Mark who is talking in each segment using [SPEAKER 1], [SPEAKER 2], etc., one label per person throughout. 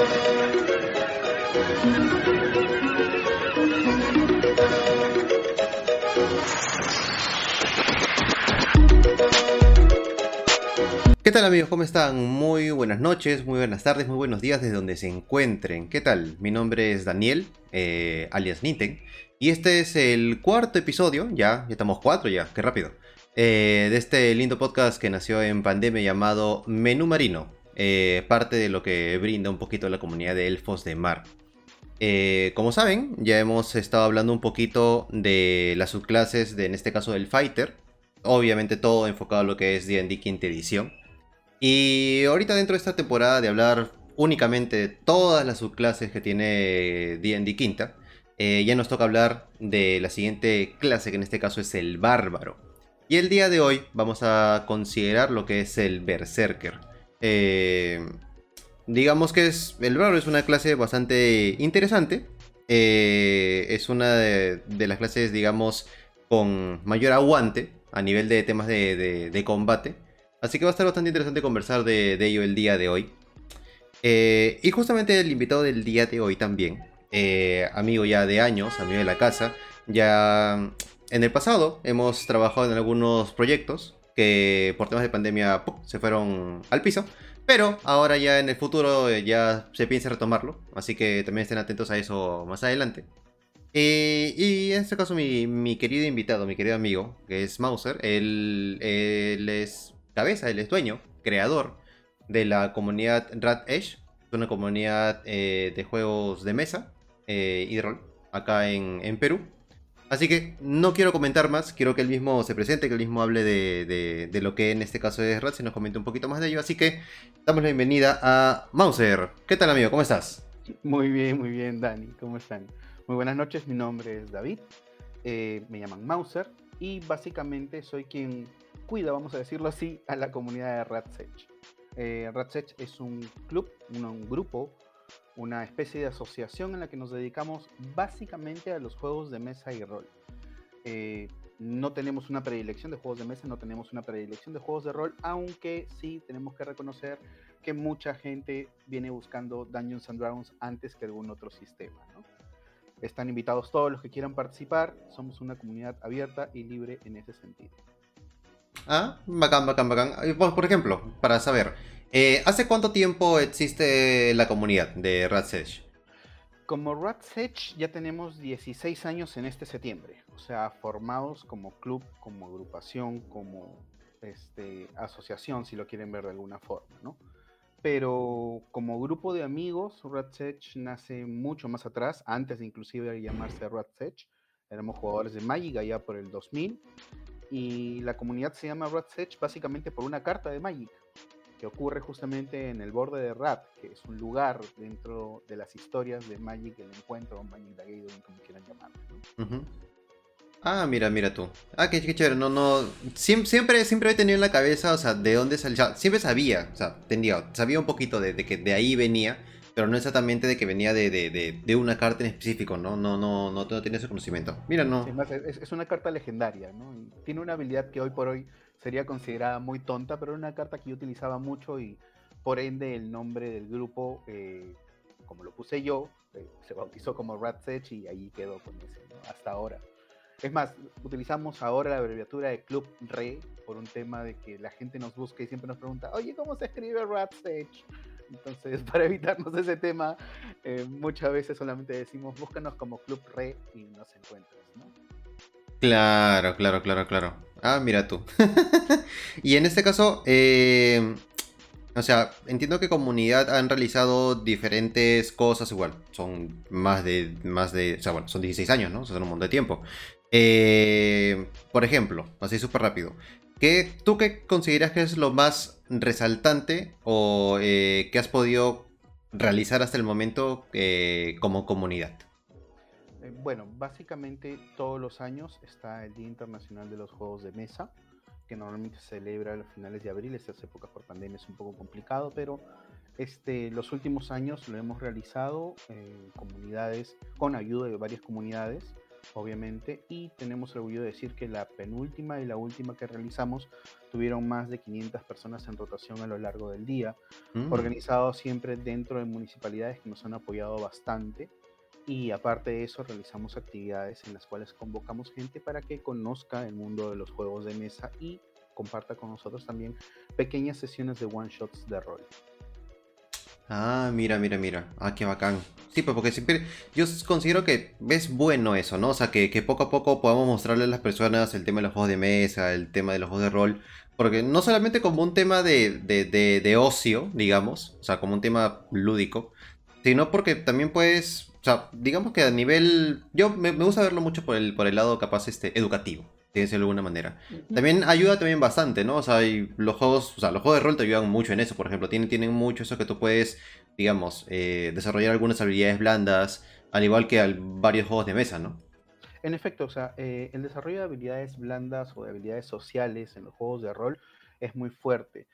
[SPEAKER 1] ¿Qué tal amigos? ¿Cómo están? Muy buenas noches, muy buenas tardes, muy buenos días desde donde se encuentren. ¿Qué tal? Mi nombre es Daniel, eh, alias Niten, y este es el cuarto episodio, ya, ya estamos cuatro ya, qué rápido, eh, de este lindo podcast que nació en pandemia llamado Menú Marino, eh, parte de lo que brinda un poquito la comunidad de Elfos de Mar. como saben, ya hemos estado hablando un poquito de las subclases, de, en este caso del Fighter, obviamente todo enfocado a lo que es D&D quinta edición. Y ahorita dentro de esta temporada de hablar únicamente de todas las subclases que tiene D&D Quinta, eh, ya nos toca hablar de la siguiente clase, que en este caso es el Bárbaro. Y el día de hoy vamos a considerar lo que es el Berserker. Eh, digamos que es, el Bárbaro es una clase bastante interesante. Eh, es una de, las clases, digamos, con mayor aguante a nivel de temas de combate. Así que va a estar bastante interesante conversar de, ello el día de hoy. Eh, y justamente el invitado del día de hoy también, amigo ya de años, amigo de la casa, ya en el pasado hemos trabajado en algunos proyectos que por temas de pandemia se fueron al piso. Pero ahora ya en el futuro eh, ya se piensa retomarlo. Así que también estén atentos a eso más adelante. y en este caso mi, querido invitado, mi querido amigo, que es Mauser, él es cabeza, él es dueño, creador de la comunidad Rat Edge, una comunidad eh, de juegos de mesa eh, y de rol acá en, Perú. Así que no quiero comentar más, quiero que él mismo se presente, que él mismo hable de, lo que en este caso es Rat, y nos comente un poquito más de ello. Así que damos la bienvenida a Mauser. ¿Qué tal amigo? ¿Cómo estás?
[SPEAKER 2] Muy bien, muy bien Dani, ¿cómo están? Muy buenas noches, mi nombre es David, eh, me llaman Mauser y básicamente soy quien cuida, vamos a decirlo así, a la comunidad de Ratsech. Eh, Ratsech es un club, un, grupo, una especie de asociación en la que nos dedicamos básicamente a los juegos de mesa y rol. Eh, no tenemos una predilección de juegos de mesa, no tenemos una predilección de juegos de rol, aunque sí tenemos que reconocer que mucha gente viene buscando Dungeons and Dragons antes que algún otro sistema. Están invitados todos los que quieran participar, somos una comunidad abierta y libre en ese sentido.
[SPEAKER 1] Ah, bacán, bacán, bacán. Por, ejemplo, para saber, eh, ¿hace cuánto tiempo existe la comunidad de Rat's Edge?
[SPEAKER 2] Como Rat's Edge ya tenemos 16 años en este septiembre, o sea, formados como club, como agrupación, como este, asociación, si lo quieren ver de alguna forma, ¿no? Pero como grupo de amigos, Rat's Edge nace mucho más atrás, antes de inclusive llamarse Rat's Edge. Éramos jugadores de Magic allá por el 2000 y la comunidad se llama Rat's Edge básicamente por una carta de Magic que ocurre justamente en el borde de Rat, que es un lugar dentro de las historias de Magic, el encuentro, Magic the Gathering, como quieran llamarlo.
[SPEAKER 1] Ah, mira, mira tú. Ah, qué, chévere. No, no. Siempre, siempre, he tenido en la cabeza, o sea, de dónde salió. siempre sabía, o sea, entendía, sabía un poquito de, de, que de ahí venía, pero no exactamente de que venía de, una carta en específico, ¿no? No, no, no, no tenía ese conocimiento. Mira, no.
[SPEAKER 2] es, una carta legendaria, ¿no? tiene una habilidad que hoy por hoy sería considerada muy tonta, pero era una carta que yo utilizaba mucho y por ende el nombre del grupo, eh, como lo puse yo, eh, se bautizó como Rat Edge y ahí quedó con ese, ¿no? Hasta ahora. Es más, utilizamos ahora la abreviatura de Club Re por un tema de que la gente nos busca y siempre nos pregunta, oye, ¿cómo se escribe Rat Edge? Entonces, para evitarnos ese tema, eh, muchas veces solamente decimos búscanos como Club Re y nos encuentras, ¿no?
[SPEAKER 1] Claro, claro, claro, claro. Ah, mira tú. y en este caso, eh, o sea, entiendo que comunidad han realizado diferentes cosas igual. Son más de, más de, o sea, bueno, son 16 años, ¿no? Son un montón de tiempo. Eh, por ejemplo, así súper rápido. ¿Qué, ¿Tú qué consideras que es lo más resaltante o eh, que has podido realizar hasta el momento como comunidad?
[SPEAKER 2] Eh, bueno, básicamente todos los años está el Día Internacional de los Juegos de Mesa, que normalmente se celebra a los finales de abril. Estas épocas por pandemia es un poco complicado, pero este, los últimos años lo hemos realizado en comunidades, con ayuda de varias comunidades, obviamente, y tenemos el orgullo de decir que la penúltima y la última que realizamos tuvieron más de 500 personas en rotación a lo largo del día, mm. organizados siempre dentro de municipalidades que nos han apoyado bastante. Y aparte de eso, realizamos actividades en las cuales convocamos gente para que conozca el mundo de los juegos de mesa y comparta con nosotros también pequeñas sesiones de one shots de rol.
[SPEAKER 1] Ah, mira, mira, mira. Ah, qué bacán. Sí, pues porque siempre yo considero que es bueno eso, ¿no? O sea, que, poco a poco podamos mostrarle a las personas el tema de los juegos de mesa, el tema de los juegos de rol. Porque no solamente como un tema de, de, ocio, digamos, o sea, como un tema lúdico, sino porque también puedes, o sea, digamos que a nivel, yo me, me gusta verlo mucho por el, por el lado capaz este, educativo de alguna manera. También ayuda también bastante, ¿no? O sea, los juegos, o sea, los juegos de rol te ayudan mucho en eso, por ejemplo, tienen, tienen mucho eso que tú puedes, digamos, eh, desarrollar algunas habilidades blandas, al igual que al, varios juegos de mesa, ¿no?
[SPEAKER 2] En efecto, o sea, eh, el desarrollo de habilidades blandas o de habilidades sociales en los juegos de rol es muy fuerte.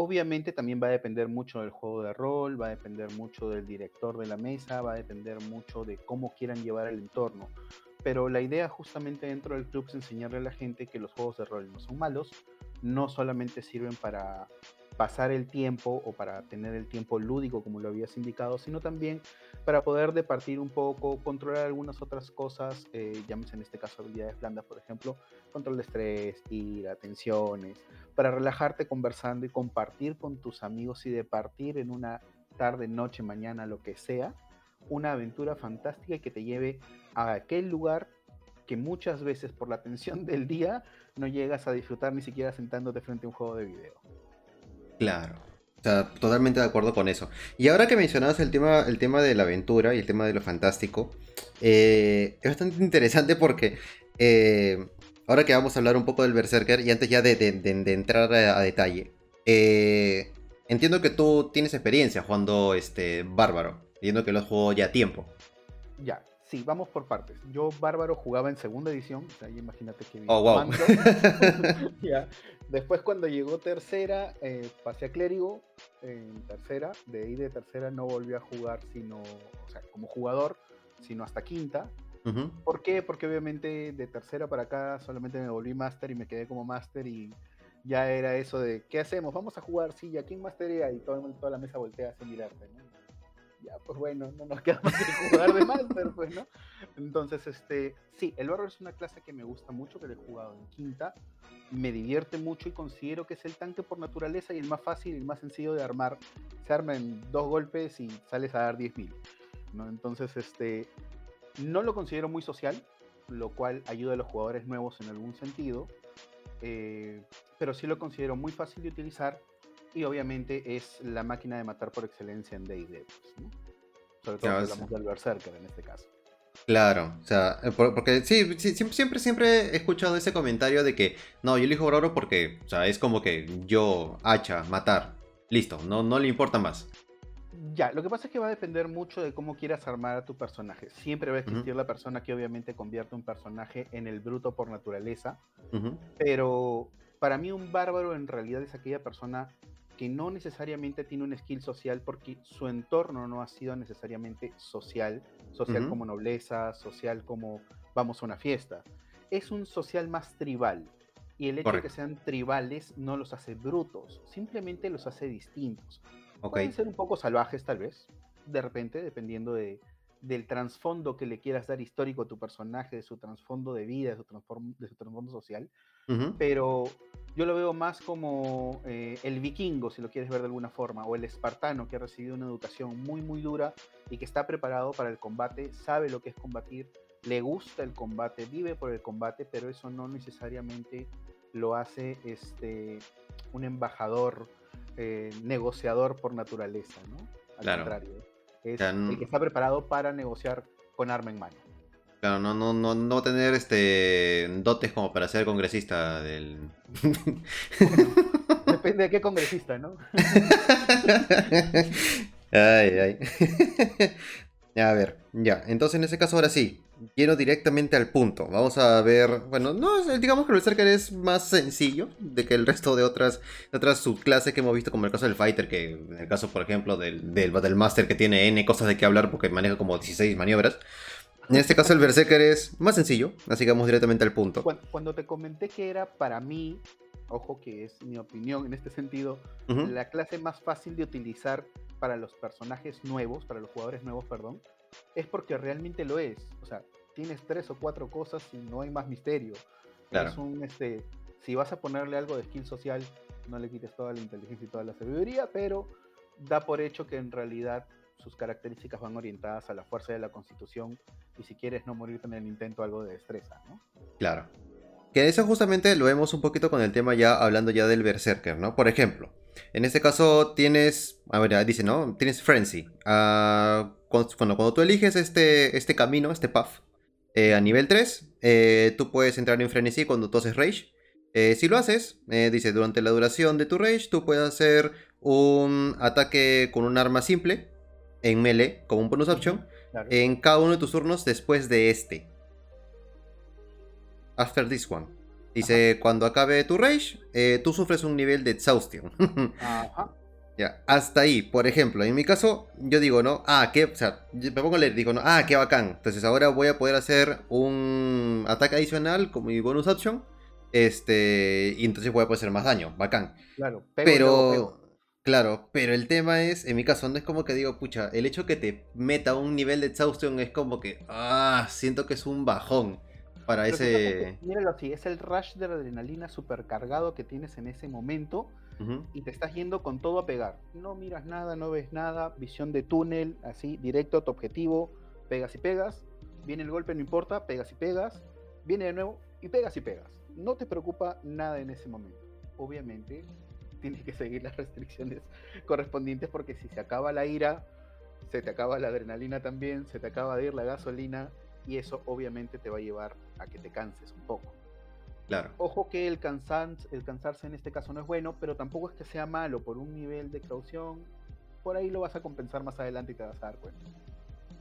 [SPEAKER 2] Obviamente también va a depender mucho del juego de rol, va a depender mucho del director de la mesa, va a depender mucho de cómo quieran llevar el entorno. Pero la idea justamente dentro del club es enseñarle a la gente que los juegos de rol no son malos, no solamente sirven para pasar el tiempo o para tener el tiempo lúdico como lo habías indicado, sino también para poder departir un poco, controlar algunas otras cosas, eh, llámese en este caso habilidades blandas, por ejemplo, control de estrés, ira, tensiones, para relajarte conversando y compartir con tus amigos y departir en una tarde, noche, mañana, lo que sea, una aventura fantástica que te lleve a aquel lugar que muchas veces por la tensión del día no llegas a disfrutar ni siquiera sentándote frente a un juego de video.
[SPEAKER 1] Claro. O sea, totalmente de acuerdo con eso. Y ahora que mencionabas el tema, el tema de la aventura y el tema de lo fantástico, eh, es bastante interesante porque eh, ahora que vamos a hablar un poco del Berserker y antes ya de, entrar a, detalle, eh, entiendo que tú tienes experiencia jugando este Bárbaro. Viendo que lo jugó ya a tiempo.
[SPEAKER 2] Ya, sí, vamos por partes. Yo, Bárbaro, jugaba en segunda edición. O sea, imagínate que.
[SPEAKER 1] Oh, wow.
[SPEAKER 2] ya. Después, cuando llegó tercera, eh, pasé a Clérigo en tercera. De ahí de tercera no volví a jugar, sino. O sea, como jugador, sino hasta quinta. ¿Por qué? Porque obviamente de tercera para acá solamente me volví máster y me quedé como máster y ya era eso de, ¿qué hacemos? Vamos a jugar, sí, ¿a quién masterea? Y todo, toda la mesa voltea a mirarte, ¿no? Ya, pues bueno, no nos queda más que jugar de Master, pues, ¿no? Entonces, este, sí, el Bárbaro es una clase que me gusta mucho, que le he jugado en quinta, me divierte mucho y considero que es el tanque por naturaleza y el más fácil y el más sencillo de armar. Se arma en dos golpes y sales a dar 10.000, ¿no? Entonces, este, no lo considero muy social, lo cual ayuda a los jugadores nuevos en algún sentido, eh, pero sí lo considero muy fácil de utilizar y obviamente es la máquina de matar por excelencia en D&D, pues, Sobre todo si hablamos del Berserker en este caso.
[SPEAKER 1] Claro, o sea, eh, porque sí, siempre, siempre he escuchado ese comentario de que no, yo elijo Brawler porque, o sea, es como que yo, hacha, matar, listo, no, no le importa más.
[SPEAKER 2] Ya, lo que pasa es que va a depender mucho de cómo quieras armar a tu personaje. Siempre va a existir la persona que obviamente convierte un personaje en el bruto por naturaleza, pero para mí un bárbaro en realidad es aquella persona que no necesariamente tiene un skill social porque su entorno no ha sido necesariamente social, social como nobleza, social como vamos a una fiesta. Es un social más tribal. Y el hecho de que sean tribales no los hace brutos, simplemente los hace distintos. Pueden ser un poco salvajes tal vez, de repente, dependiendo de, del trasfondo que le quieras dar histórico a tu personaje, de su trasfondo de vida, de su, trasfondo social, pero yo lo veo más como eh, el vikingo, si lo quieres ver de alguna forma, o el espartano que ha recibido una educación muy, muy dura y que está preparado para el combate, sabe lo que es combatir, le gusta el combate, vive por el combate, pero eso no necesariamente lo hace este, un embajador, eh, negociador por naturaleza, ¿no? Al contrario, es el que está preparado para negociar con arma en mano.
[SPEAKER 1] Claro, no, no, no, no tener este dotes como para ser congresista del.
[SPEAKER 2] depende de qué congresista, ¿no?
[SPEAKER 1] ay, ay. A ver, ya. Entonces en ese caso ahora sí. Quiero directamente al punto. Vamos a ver. Bueno, no digamos que el Berserker es más sencillo de que el resto de otras, otras subclases que hemos visto, como el caso del Fighter, que en el caso, por ejemplo, del, del Battle Master que tiene N cosas de qué hablar porque maneja como 16 maniobras. En este caso el Berserker es más sencillo, así que vamos directamente al punto.
[SPEAKER 2] Cuando, te comenté que era para mí, ojo que es mi opinión en este sentido, la clase más fácil de utilizar para los personajes nuevos, para los jugadores nuevos, perdón, es porque realmente lo es. O sea, tienes tres o cuatro cosas y no hay más misterio. Claro. Es un, este, si vas a ponerle algo de skill social, no le quites toda la inteligencia y toda la sabiduría, pero da por hecho que en realidad sus características van orientadas a la fuerza de la constitución y si quieres no morirte en el intento algo de destreza, ¿no?
[SPEAKER 1] Claro. Que eso justamente lo vemos un poquito con el tema ya hablando ya del berserker, ¿no? Por ejemplo, en este caso tienes, a ver, dice, ¿no? Tienes frenzy. Uh, cuando, cuando, tú eliges este, este camino, este path, eh, a nivel 3, eh, tú puedes entrar en frenzy cuando tú haces rage. Eh, si lo haces, dice, durante la duración de tu rage, tú puedes hacer un ataque con un arma simple en melee, como un bonus option, en cada uno de tus turnos después de este. After this one. Dice, cuando acabe tu rage, eh, tú sufres un nivel de exhaustion. Ajá. Ya, hasta ahí, por ejemplo, en mi caso, yo digo, ¿no? Ah, qué, o sea, me pongo a leer, digo, ¿no? Ah, qué bacán. Entonces ahora voy a poder hacer un ataque adicional como mi bonus option. Este, y entonces voy a poder hacer más daño, bacán. Claro, pero, Claro, pero el tema es, en mi caso, no es como que digo, pucha, el hecho que te meta un nivel de exhaustion es como que, ah, siento que es un bajón para ese...
[SPEAKER 2] Míralo así, es el rush de adrenalina supercargado que tienes en ese momento y te estás yendo con todo a pegar. No miras nada, no ves nada, visión de túnel, así, directo a tu objetivo, pegas y pegas, viene el golpe, no importa, pegas y pegas, viene de nuevo y pegas y pegas. No te preocupa nada en ese momento. Obviamente, tienes que seguir las restricciones correspondientes porque si se acaba la ira, se te acaba la adrenalina también, se te acaba de ir la gasolina y eso obviamente te va a llevar a que te canses un poco.
[SPEAKER 1] Claro.
[SPEAKER 2] Ojo que el, el cansarse en este caso no es bueno, pero tampoco es que sea malo por un nivel de caución. Por ahí lo vas a compensar más adelante y te vas a dar cuenta.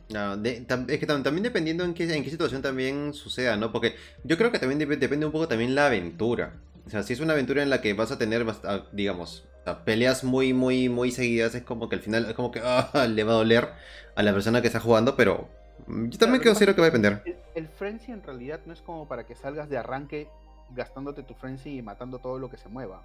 [SPEAKER 1] No, es que también dependiendo en qué, en qué situación también suceda, ¿no? Porque yo creo que también depende un poco también la aventura. O sea, si es una aventura en la que vas a tener, ah, digamos, peleas muy, muy, muy seguidas, es como que al final es como que ah, le va a doler a la persona que está jugando, pero mm, yo también considero que va a depender.
[SPEAKER 2] El, el, frenzy en realidad no es como para que salgas de arranque gastándote tu frenzy y matando todo lo que se mueva.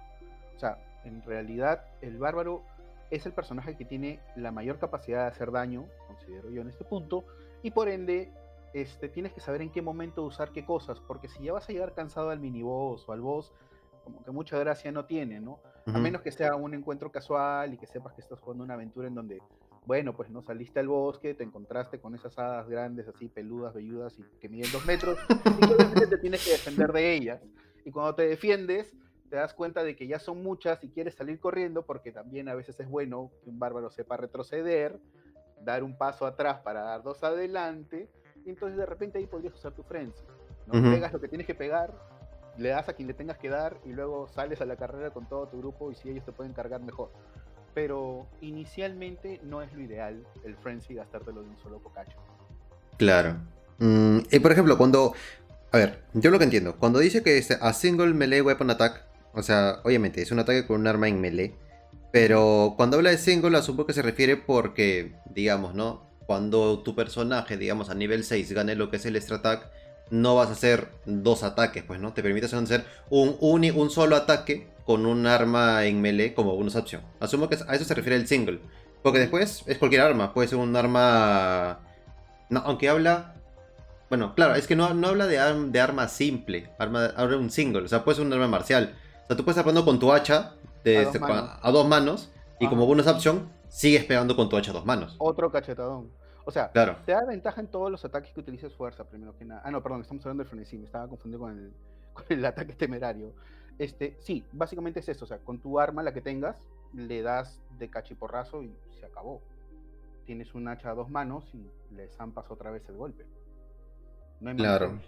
[SPEAKER 2] O sea, en realidad el bárbaro es el personaje que tiene la mayor capacidad de hacer daño, considero yo en este punto, y por ende este, tienes que saber en qué momento usar qué cosas, porque si ya vas a llegar cansado al miniboss o al boss, como que mucha gracia no tiene, ¿no? A menos que sea un encuentro casual y que sepas que estás jugando una aventura en donde, bueno, pues no saliste al bosque, te encontraste con esas hadas grandes, así peludas, velludas y que miden dos metros, y te tienes que defender de ellas. Y cuando te defiendes, te das cuenta de que ya son muchas y quieres salir corriendo, porque también a veces es bueno que un bárbaro sepa retroceder, dar un paso atrás para dar dos adelante, y entonces de repente ahí podrías usar tu frenzy. ¿no? Pegas lo que tienes que pegar le das a quien le tengas que dar y luego sales a la carrera con todo tu grupo y si ellos te pueden cargar mejor. Pero inicialmente no es lo ideal el frenzy gastártelo de un solo cocacho.
[SPEAKER 1] Claro. Mm, y por ejemplo, cuando. A ver, yo lo que entiendo. Cuando dice que es a single melee weapon attack, o sea, obviamente es un ataque con un arma en melee. Pero cuando habla de single, asumo que se refiere porque, digamos, ¿no? Cuando tu personaje, digamos, a nivel 6 gane lo que es el extra attack no vas a hacer dos ataques, pues, ¿no? Te permite hacer un, un, solo ataque con un arma en melee como bonus opción. Asumo que a eso se refiere el single. Porque después es cualquier arma, puede ser un arma... No, aunque habla... Bueno, claro, es que no, no habla de, de arma simple, arma, habla de un single, o sea, puede ser un arma marcial. O sea, tú puedes estar pegando con tu hacha de, a, dos este, a, dos manos y como bonus option sigues pegando con tu hacha a dos manos.
[SPEAKER 2] Otro cachetadón. O sea, te da ventaja en todos los ataques que utilices fuerza, primero que nada. Ah, no, perdón, estamos hablando del frenesí, me estaba confundiendo con el, con el ataque temerario. Este, sí, básicamente es eso, o sea, con tu arma, la que tengas, le das de cachiporrazo y se acabó. Tienes un hacha a dos manos y le zampas otra vez el golpe.
[SPEAKER 1] No hay claro.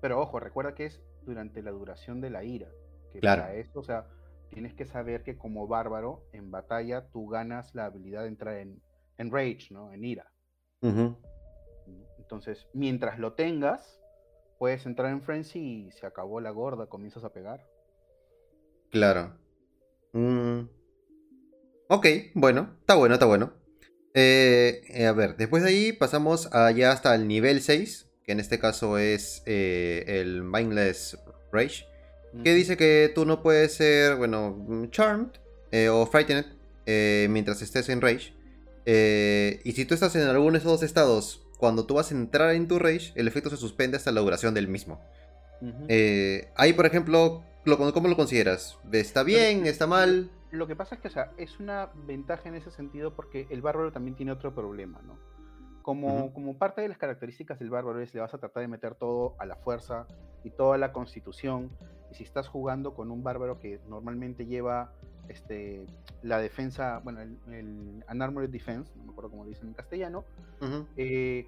[SPEAKER 2] Pero ojo, recuerda que es durante la duración de la ira. Que
[SPEAKER 1] claro.
[SPEAKER 2] Para esto, o sea, tienes que saber que como bárbaro, en batalla, tú ganas la habilidad de entrar en, en rage, ¿no? En ira. Entonces, mientras lo tengas, puedes entrar en frenzy y se acabó la gorda, comienzas a pegar.
[SPEAKER 1] Claro. Mm. Ok, bueno, está bueno, está bueno. Eh, a ver, después de ahí pasamos allá hasta el nivel 6, que en este caso es el Mindless Rage, que dice que tú no puedes ser, bueno, Charmed o Frightened mientras estés en Rage. y si tú estás en alguno de esos dos estados cuando tú vas a entrar en tu rage, el efecto se suspende hasta la duración del mismo. Eh, ahí, por ejemplo, ¿cómo lo consideras? ¿Está bien? ¿Está mal?
[SPEAKER 2] Lo que pasa es que, o sea, es una ventaja en ese sentido porque el bárbaro también tiene otro problema, ¿no? Como, como parte de las características del bárbaro es le vas a tratar de meter todo a la fuerza y toda la constitución. Y si estás jugando con un bárbaro que normalmente lleva este, la defensa, bueno, el, el Unarmored Defense, no me acuerdo cómo dicen en castellano, eh,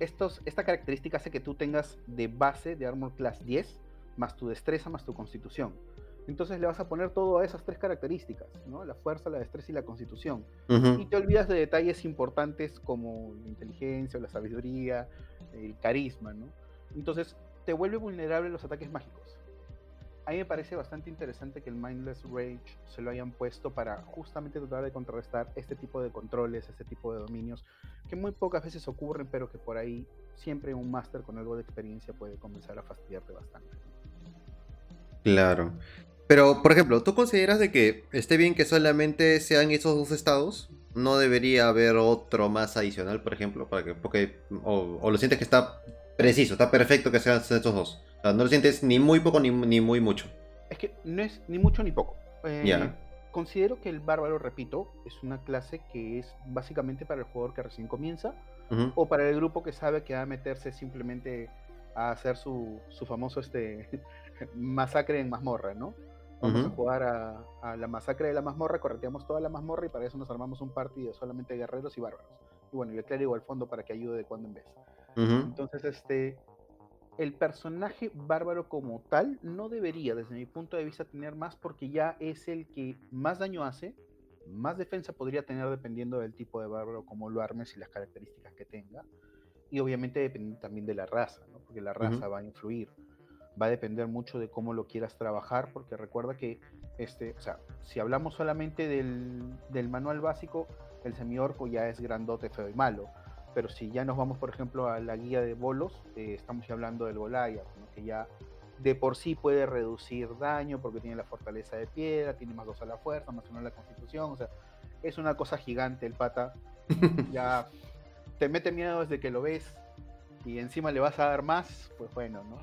[SPEAKER 2] estos, esta característica hace que tú tengas de base de Armor Class 10, más tu destreza, más tu constitución. Entonces le vas a poner todo a esas tres características, ¿no? La fuerza, la destreza y la constitución. Y te olvidas de detalles importantes como la inteligencia, la sabiduría, el carisma, ¿no? Entonces te vuelve vulnerable a los ataques mágicos a mí me parece bastante interesante que el Mindless Rage se lo hayan puesto para justamente tratar de contrarrestar este tipo de controles, este tipo de dominios, que muy pocas veces ocurren, pero que por ahí siempre un máster con algo de experiencia puede comenzar a fastidiarte bastante.
[SPEAKER 1] Claro. Pero, por ejemplo, ¿tú consideras de que esté bien que solamente sean esos dos estados? ¿No debería haber otro más adicional, por ejemplo? Para que, porque, o, o lo sientes que está preciso, está perfecto que sean estos dos? No lo sientes ni muy poco ni, muy mucho.
[SPEAKER 2] Es que no es ni mucho ni poco. Eh, considero que el bárbaro, repito, es una clase que es básicamente para el jugador que recién comienza o para el grupo que sabe que va a meterse simplemente a hacer su, famoso este masacre en mazmorra, ¿no? Vamos a jugar a, la masacre de la mazmorra, correteamos toda la mazmorra y para eso nos armamos un partido solamente guerreros y bárbaros. Y bueno, y el clérigo al fondo para que ayude de cuando en vez. Entonces, este, el personaje bárbaro como tal no debería, desde mi punto de vista, tener más porque ya es el que más daño hace, más defensa podría tener dependiendo del tipo de bárbaro, como lo armes y las características que tenga. Y obviamente depende también de la raza, porque la raza va a influir. Va a depender mucho de cómo lo quieras trabajar, porque recuerda que, este, o sea, si hablamos solamente del, del manual básico, el semiorco ya es grandote, feo y malo pero si ya nos vamos, por ejemplo, a la guía de bolos, eh, estamos ya hablando del Golaya, que ya de por sí puede reducir daño porque tiene la fortaleza de piedra, tiene más dos a la fuerza, más uno a la constitución, o sea, es una cosa gigante el pata. ya te mete miedo desde que lo ves y encima le vas a dar más, pues bueno, ¿no?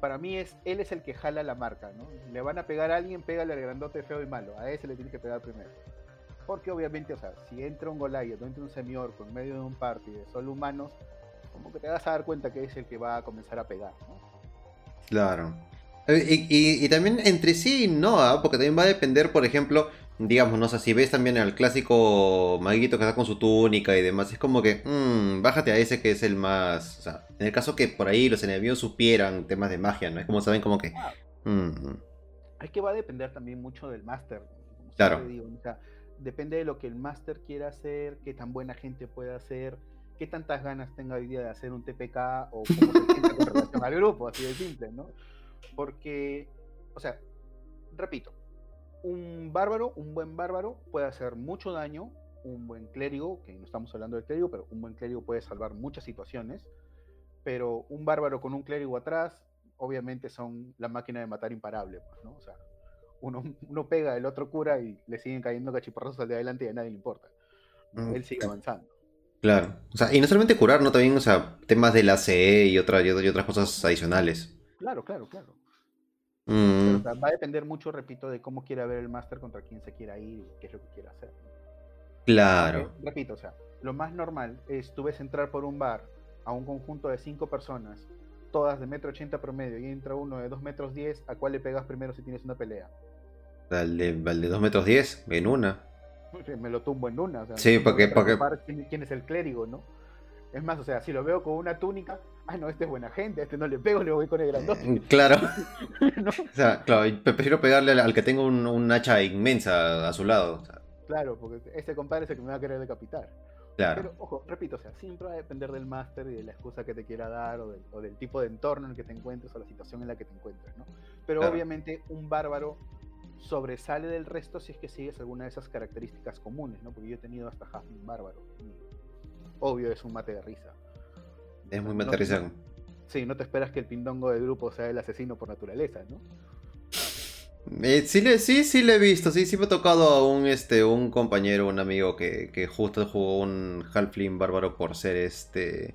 [SPEAKER 2] Para mí es, él es el que jala la marca, ¿no? Le van a pegar a alguien, pégale al grandote feo y malo, a ese le tiene que pegar primero. Porque obviamente, o sea, si entra un Goliath o entra un Semi-Orco en medio de un party de solo humanos, como que te vas a dar cuenta que es el que va a comenzar a pegar, ¿no?
[SPEAKER 1] Claro. Eh, y, también entre sí no, ¿ah? porque también va a depender, por ejemplo, digamos, no sé, si ves también al clásico maguito que está con su túnica y demás, es como que, mmm, bájate a ese que es el más, o sea, en el caso que por ahí los enemigos supieran temas de magia, ¿no? Es como saben como que...
[SPEAKER 2] Mm. Es que va a depender también mucho del máster.
[SPEAKER 1] Claro
[SPEAKER 2] depende de lo que el máster quiera hacer, qué tan buena gente pueda hacer, qué tantas ganas tenga hoy día de hacer un TPK o cómo se sienta con relación al grupo, así de simple, ¿no? Porque, o sea, repito, un bárbaro, un buen bárbaro puede hacer mucho daño, un buen clérigo, que no estamos hablando del clérigo, pero un buen clérigo puede salvar muchas situaciones, pero un bárbaro con un clérigo atrás, obviamente son la máquina de matar imparable, pues, ¿no? O sea, uno, uno pega, el otro cura y le siguen cayendo cachiporrazos al de adelante y a nadie le importa. Mm, Él sigue avanzando.
[SPEAKER 1] Claro. O sea, y no solamente curar, ¿no? También, o sea, temas de la CE y, otra, y otras cosas adicionales.
[SPEAKER 2] Claro, claro, claro. Mm. va a depender mucho, repito, de cómo quiera ver el máster, contra quién se quiera ir y qué es lo que quiera hacer.
[SPEAKER 1] Claro.
[SPEAKER 2] repito, o sea, lo más normal es tú ves entrar por un bar a un conjunto de cinco personas, todas de metro ochenta promedio, y entra uno de dos metros diez, ¿a cuál le pegas primero si tienes una pelea?
[SPEAKER 1] Al de, al de 2 metros 10, en una.
[SPEAKER 2] Me lo tumbo en una.
[SPEAKER 1] sí, porque. porque...
[SPEAKER 2] ¿Quién, es el clérigo, no? Es más, o sea, si lo veo con una túnica, ay, no, este es buena gente, a este no le pego, le voy con el grandote.
[SPEAKER 1] Eh, claro. O sea, claro, prefiero pegarle al, que tenga un, hacha inmensa a su lado.
[SPEAKER 2] Claro, porque ese compadre es el que me va a querer decapitar.
[SPEAKER 1] Claro.
[SPEAKER 2] Pero, ojo, repito, o sea, siempre va a depender del máster y de la excusa que te quiera dar o del, tipo de entorno en el que te encuentres o la situación en la que te encuentres, ¿no? Pero obviamente un bárbaro sobresale del resto si es que sigues alguna de esas características comunes, ¿no? Porque yo he tenido hasta Halfling bárbaro. obvio es un mate de risa.
[SPEAKER 1] Es muy mate de risa.
[SPEAKER 2] Sí, no te esperas que el pindongo del grupo sea el asesino por naturaleza, ¿no?
[SPEAKER 1] Eh, sí, le, sí, sí le he visto, sí, sí me ha tocado a un, este, un compañero, un amigo que, que justo jugó un Halfling bárbaro por ser este...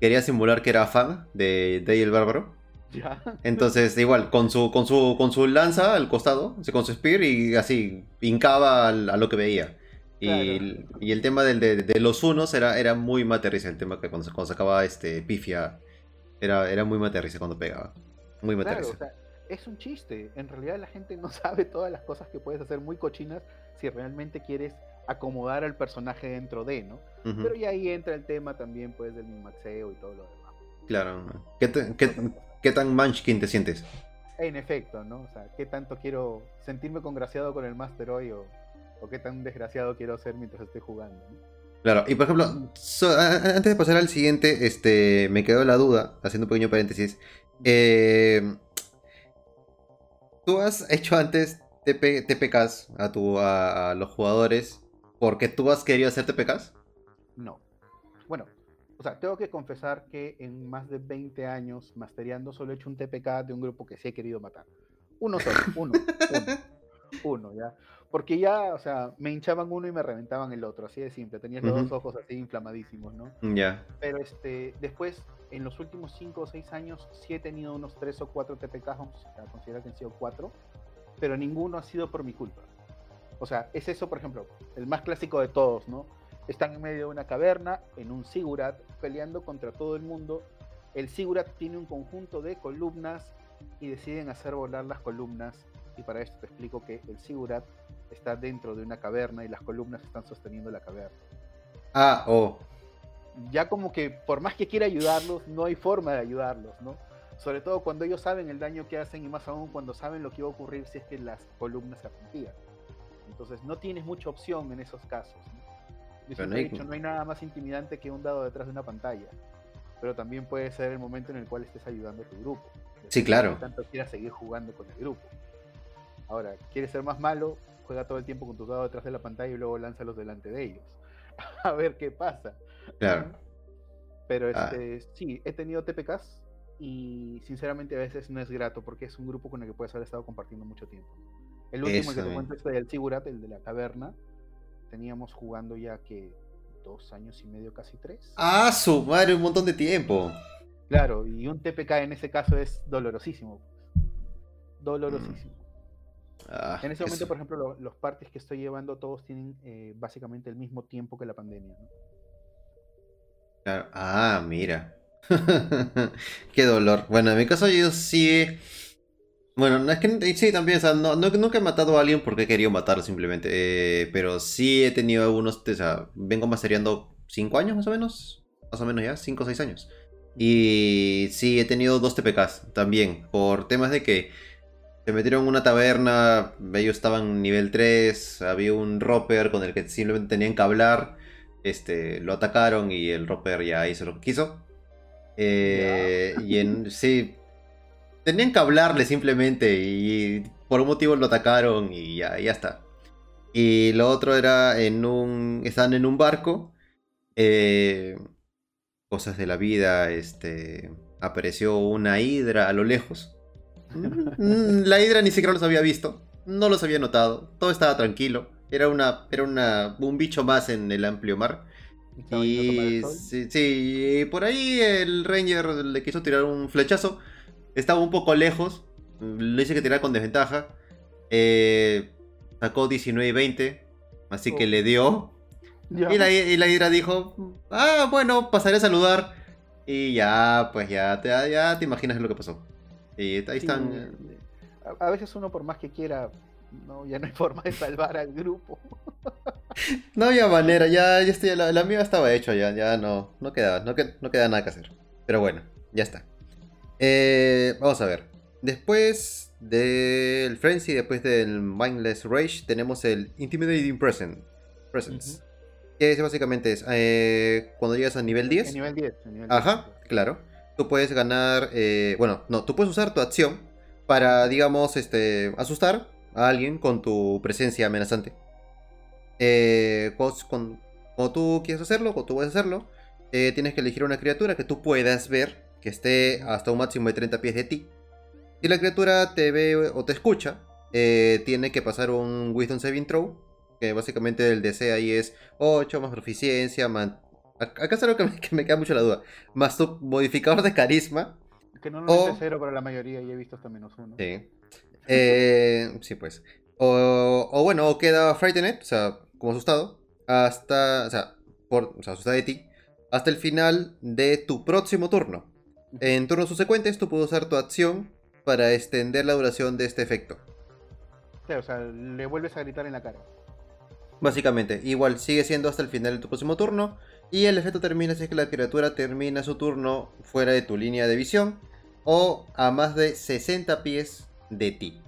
[SPEAKER 1] Quería simular que era fan de Day el bárbaro. Ya. Entonces, igual, con su, con su, con su lanza al costado, con su spear y así, hincaba a lo que veía. Y, y el tema del, de, los unos era, era muy material, el tema que cuando, cuando sacaba este, pifia, era, era muy material cuando pegaba. Muy material
[SPEAKER 2] es un chiste. En realidad la gente no sabe todas las cosas que puedes hacer muy cochinas si realmente quieres acomodar al personaje dentro de, ¿no? Pero y ahí entra el tema también, pues, del maxeo y todo lo demás.
[SPEAKER 1] Claro. ¿Qué, qué, tan munchkin te sientes?
[SPEAKER 2] En efecto, ¿no? O sea, ¿qué tanto quiero sentirme congraciado con el Master hoy o, qué tan desgraciado quiero ser mientras esté jugando?
[SPEAKER 1] Claro, y por ejemplo, antes de pasar al siguiente, este, me quedó la duda, haciendo un pequeño paréntesis. Eh, ¿Tú has hecho antes TPKs a, tu, a, los jugadores porque tú has querido hacer TPKs?
[SPEAKER 2] No. O sea, tengo que confesar que en más de 20 años masteriando solo he hecho un TPK de un grupo que sí he querido matar. Uno solo, uno, uno, uno, ¿ya? Porque ya, o sea, me hinchaban uno y me reventaban el otro, así de simple. Tenías los dos ojos así inflamadísimos, ¿no?
[SPEAKER 1] Ya.
[SPEAKER 2] Pero este, después, en los últimos 5 o 6 años, sí he tenido unos 3 o 4 TPKs, o sea, considero que han sido 4, pero ninguno ha sido por mi culpa. O sea, es eso, por ejemplo, el más clásico de todos, ¿no? Están en medio de una caverna, en un Sigurat, peleando contra todo el mundo. El Sigurat tiene un conjunto de columnas y deciden hacer volar las columnas. Y para esto te explico que el Sigurat está dentro de una caverna y las columnas están sosteniendo la caverna.
[SPEAKER 1] Ah, oh.
[SPEAKER 2] Ya como que por más que quiera ayudarlos, no hay forma de ayudarlos, ¿no? Sobre todo cuando ellos saben el daño que hacen y más aún cuando saben lo que iba a ocurrir si es que las columnas se rompían. Entonces no tienes mucha opción en esos casos. Yo siempre he dicho, no hay nada más intimidante que un dado detrás de una pantalla. Pero también puede ser el momento en el cual estés ayudando a tu grupo.
[SPEAKER 1] Sí, claro.
[SPEAKER 2] tanto quieras seguir jugando con el grupo. Ahora, ¿quieres ser más malo? juega todo el tiempo con tus dados detrás de la pantalla y luego lánzalos delante de ellos. a ver qué pasa.
[SPEAKER 1] Claro.
[SPEAKER 2] Pero ah. este, sí, he tenido TPKs y sinceramente a veces no es grato porque es un grupo con el que puedes haber estado compartiendo mucho tiempo. El último que te cuento es del Sigurat, el de la caverna. Teníamos jugando ya que dos años y medio, casi tres.
[SPEAKER 1] Ah, su madre, un montón de tiempo.
[SPEAKER 2] Claro, y un TPK en ese caso es dolorosísimo. Dolorosísimo. Ah, en ese momento, por ejemplo, los parties que estoy llevando todos tienen eh, básicamente el mismo tiempo que la pandemia.
[SPEAKER 1] Ah, mira. Qué dolor. Bueno, en mi caso yo sí... Bueno, es que sí, también, o sea, no, nunca he matado a alguien porque he querido matarlo simplemente. Eh, pero sí he tenido algunos, o sea, vengo masteriando 5 años más o menos. Más o menos ya, 5 o 6 años. Y sí, he tenido dos TPKs también. Por temas de que se metieron en una taberna, ellos estaban nivel 3, había un roper con el que simplemente tenían que hablar, este, lo atacaron y el roper ya hizo lo que quiso. Eh, y en, sí, tenían que hablarle simplemente y por un motivo lo atacaron y ya, ya está. Y lo otro era en un, estaban en un barco, eh, cosas de la vida, este, apareció una hidra a lo lejos Mm, la hidra ni siquiera los había visto. No los había notado. Todo estaba tranquilo. Era una. Era una. un bicho más en el amplio mar. Y sí, por ahí el Ranger le quiso tirar un flechazo. Estaba un poco lejos. Le hice que tirar con desventaja. Eh, sacó 19 y 20. Así que oh. le dio. Y la, y la, hidra dijo: Ah, bueno, pasaré a saludar. Y ya, pues ya te, ya te imaginas lo que pasó. Y ahí están.
[SPEAKER 2] Eh, a, veces uno, por más que quiera, no, ya no hay forma de salvar al grupo.
[SPEAKER 1] no había manera, ya, ya estoy, la, mía estaba hecha, ya, ya no, no quedaba, no, no queda nada que hacer. Pero bueno, ya está. Eh, vamos a ver. Después del Frenzy, después del Mindless Rage, tenemos el Intimidating Present, Presence. Que básicamente es eh, cuando llegas a nivel 10.
[SPEAKER 2] nivel 10.
[SPEAKER 1] Ajá, claro tú puedes ganar, eh, bueno, no, tú puedes usar tu acción para, digamos, este, asustar a alguien con tu presencia amenazante. Eh, cuando, tú quieres hacerlo, cuando tú vas a hacerlo, eh, tienes que elegir una criatura que tú puedas ver, que esté hasta un máximo de 30 pies de ti. Si la criatura te ve o te escucha, eh, tiene que pasar un Wisdom Saving Throw, que básicamente el DC ahí es 8 más proficiencia, más... Acá es algo que me, queda mucho la duda. Más tu modificador de carisma.
[SPEAKER 2] Que no lo es cero para la mayoría y he visto hasta menos uno.
[SPEAKER 1] Sí. Eh, sí, pues. O, o, bueno, o queda Frightened, o sea, como asustado, hasta, o sea, por, o sea, asustado de ti, hasta el final de tu próximo turno. En turnos subsecuentes, tú puedes usar tu acción para extender la duración de este efecto.
[SPEAKER 2] o sea, le vuelves a gritar en la cara.
[SPEAKER 1] Básicamente, igual sigue siendo hasta el final de tu próximo turno. Y el efecto termina si es que la criatura termina su turno fuera de tu línea de visión o a más de 60 pies de ti.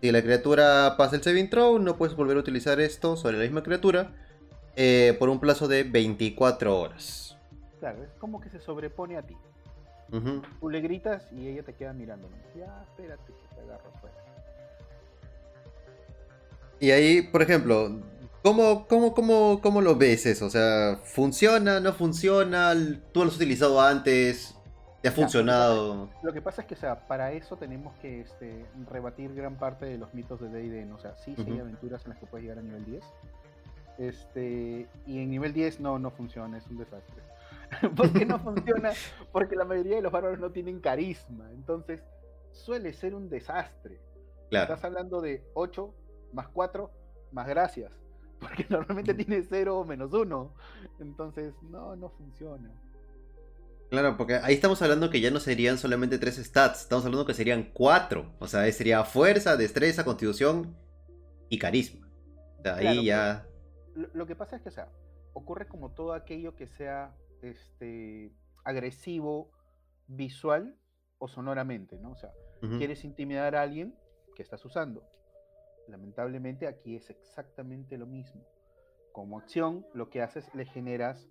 [SPEAKER 1] Si la criatura pasa el saving throw, no puedes volver a utilizar esto sobre la misma criatura eh, por un plazo de 24 horas.
[SPEAKER 2] Claro, es como que se sobrepone a ti. Tú le gritas y ella te queda mirando. Ya, espérate que te agarro fuera.
[SPEAKER 1] Y ahí, por ejemplo, ¿cómo, cómo, cómo, cómo lo ves eso? O sea, ¿funciona? ¿No funciona? ¿Tú lo has utilizado antes? ¿Te ha funcionado?
[SPEAKER 2] Lo que pasa es que, o sea, para eso tenemos que este, rebatir gran parte de los mitos de D&D. O sea, sí, sí hay aventuras en las que puedes llegar a nivel 10. Este, y en nivel 10 no, no funciona, es un desastre. ¿Por qué no funciona? Porque la mayoría de los bárbaros no tienen carisma. Entonces, suele ser un desastre. Claro. Estás hablando de 8 más 4 más gracias. Porque normalmente tiene 0 o menos 1. Entonces, no, no funciona.
[SPEAKER 1] Claro, porque ahí estamos hablando que ya no serían solamente tres stats, estamos hablando que serían cuatro. O sea, sería fuerza, destreza, constitución y carisma. O ahí ya.
[SPEAKER 2] Lo, que pasa es que, o sea, ocurre como todo aquello que sea este, agresivo visual o sonoramente, ¿no? O sea, quieres intimidar a alguien que estás usando. Lamentablemente aquí es exactamente lo mismo. Como acción, lo que haces, le generas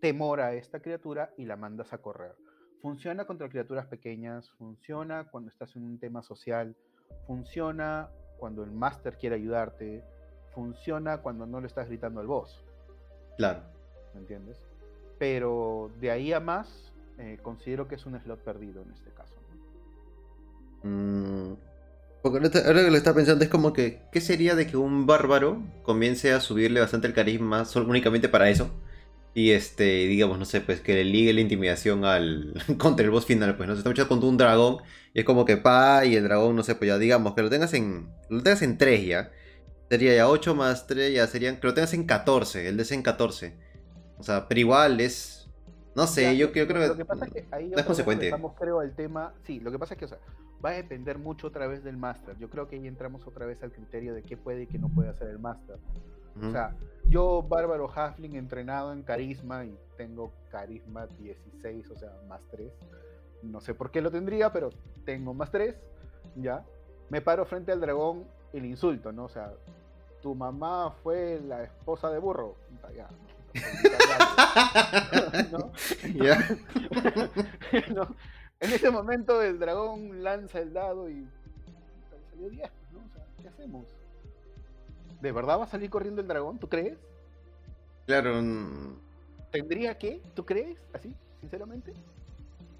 [SPEAKER 2] temor a esta criatura y la mandas a correr. Funciona contra criaturas pequeñas, funciona cuando estás en un tema social, funciona cuando el máster quiere ayudarte, funciona cuando no le estás gritando al boss.
[SPEAKER 1] Claro.
[SPEAKER 2] ¿Me entiendes? Pero de ahí a más, eh, considero que es un slot perdido en este caso.
[SPEAKER 1] Mm, porque ahora que lo está pensando es como que, ¿qué sería de que un bárbaro comience a subirle bastante el carisma solo, únicamente para eso? Y este, digamos, no sé, pues que le ligue la intimidación al contra el boss final, pues no se está echando contra un dragón y es como que pa y el dragón, no sé, pues ya digamos que lo tengas en lo tengas en 3 ya. Sería ya 8 más 3 ya serían que lo tengas en 14, el DC en 14. O sea, pero igual es no sé, yo, creo que
[SPEAKER 2] lo que pasa es que ahí es consecuente. Estamos creo al tema, sí, lo que pasa es que o sea, va a depender mucho otra vez del máster. Yo creo que ahí entramos otra vez al criterio de qué puede y qué no puede hacer el máster. O sea, yo, Bárbaro Hafling, entrenado en carisma y tengo carisma 16, o sea, más 3. No sé por qué lo tendría, pero tengo más 3, ¿ya? Me paro frente al dragón el insulto, ¿no? O sea, tu mamá fue la esposa de burro. Ya, ¿no? ¿no? En ese momento el dragón lanza el dado y salió 10, ¿no? O sea, ¿qué hacemos? ¿De verdad va a salir corriendo el dragón? ¿Tú crees?
[SPEAKER 1] Claro.
[SPEAKER 2] ¿Tendría que? ¿Tú crees? ¿Así? ¿Sinceramente?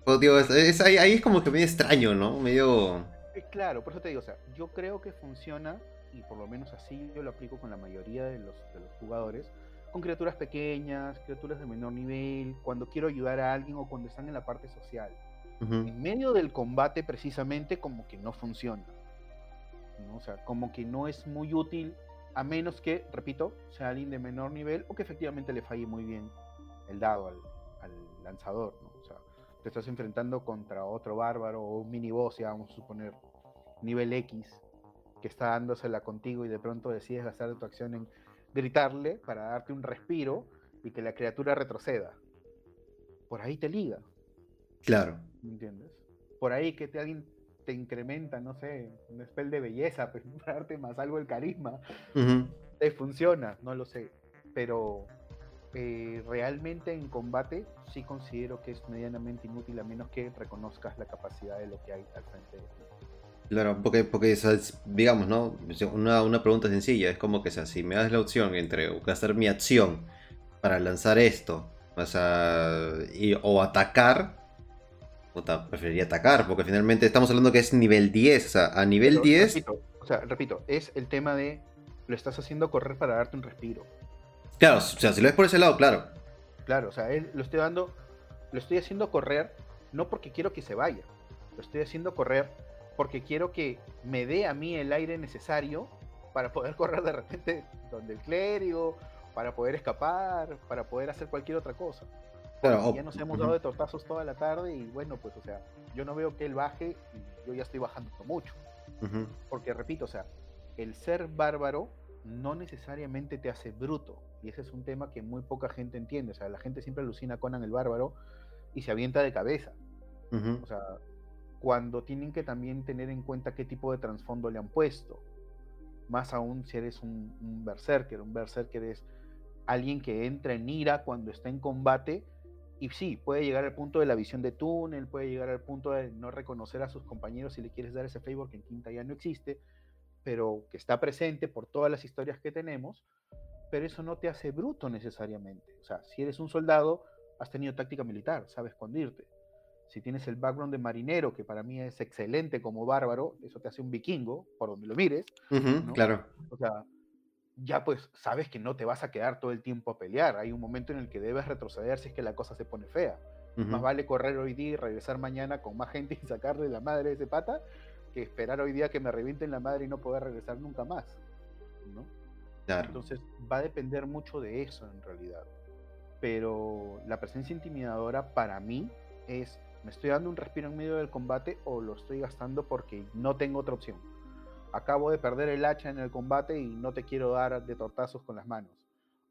[SPEAKER 1] Oh, Dios, es, ahí, es como que medio extraño, ¿no? Medio...
[SPEAKER 2] claro, por eso te digo, o sea, yo creo que funciona, y por lo menos así yo lo aplico con la mayoría de los, de los jugadores, con criaturas pequeñas, criaturas de menor nivel, cuando quiero ayudar a alguien o cuando están en la parte social. En medio del combate precisamente como que no funciona. ¿no? O sea, como que no es muy útil a menos que, repito, sea alguien de menor nivel o que efectivamente le falle muy bien el dado al, lanzador, ¿no? O sea, te estás enfrentando contra otro bárbaro o un mini boss, ya vamos a suponer, nivel X, que está dándosela contigo y de pronto decides gastar tu acción en gritarle para darte un respiro y que la criatura retroceda. Por ahí te liga.
[SPEAKER 1] Claro.
[SPEAKER 2] ¿Me entiendes? Por ahí que te, alguien te incrementa, no sé, un spell de belleza, pues, para darte más algo el carisma. Te funciona, no lo sé. Pero eh, realmente en combate sí considero que es medianamente inútil a menos que reconozcas la capacidad de lo que hay al frente de ti.
[SPEAKER 1] Claro, porque, porque digamos, ¿no? Una, una pregunta sencilla, es como que, sea, si me das la opción entre gastar mi acción para lanzar esto, o sea, o atacar, puta, preferiría atacar, porque finalmente estamos hablando que es nivel 10, o sea, a nivel 10...
[SPEAKER 2] Repito, o sea, repito, es el tema de lo estás haciendo correr para darte un respiro.
[SPEAKER 1] Claro, o sea, si lo ves por ese lado, claro.
[SPEAKER 2] Claro, o sea, él, lo estoy dando, lo estoy haciendo correr no porque quiero que se vaya, lo estoy haciendo correr porque quiero que me dé a mí el aire necesario para poder correr de repente donde el clérigo, para poder escapar, para poder hacer cualquier otra cosa. ya nos hemos dado de tortazos toda la tarde y bueno, pues o sea, yo no veo que él baje y yo ya estoy bajando mucho. Porque repito, o sea, el ser bárbaro no necesariamente te hace bruto. Y ese es un tema que muy poca gente entiende. O sea, la gente siempre alucina a Conan el bárbaro y se avienta de cabeza. O sea, cuando tienen que también tener en cuenta qué tipo de trasfondo le han puesto. Más aún si eres un, berserker. Un berserker es alguien que entra en ira cuando está en combate. Y sí, puede llegar al punto de la visión de túnel, puede llegar al punto de no reconocer a sus compañeros si le quieres dar ese favor que en quinta ya no existe, pero que está presente por todas las historias que tenemos, pero eso no te hace bruto necesariamente. O sea, si eres un soldado, has tenido táctica militar, sabes escondirte si tienes el background de marinero, que para mí es excelente como bárbaro, eso te hace un vikingo, por donde lo mires.
[SPEAKER 1] Claro.
[SPEAKER 2] O sea, ya pues sabes que no te vas a quedar todo el tiempo a pelear. Hay un momento en el que debes retroceder si es que la cosa se pone fea. Más vale correr hoy día y regresar mañana con más gente y sacarle la madre de ese pata que esperar hoy día que me revienten la madre y no poder regresar nunca más. ¿no?
[SPEAKER 1] Claro.
[SPEAKER 2] Entonces va a depender mucho de eso en realidad. Pero la presencia intimidadora para mí es ¿Me estoy dando un respiro en medio del combate o lo estoy gastando porque no tengo otra opción? Acabo de perder el hacha en el combate y no te quiero dar de tortazos con las manos.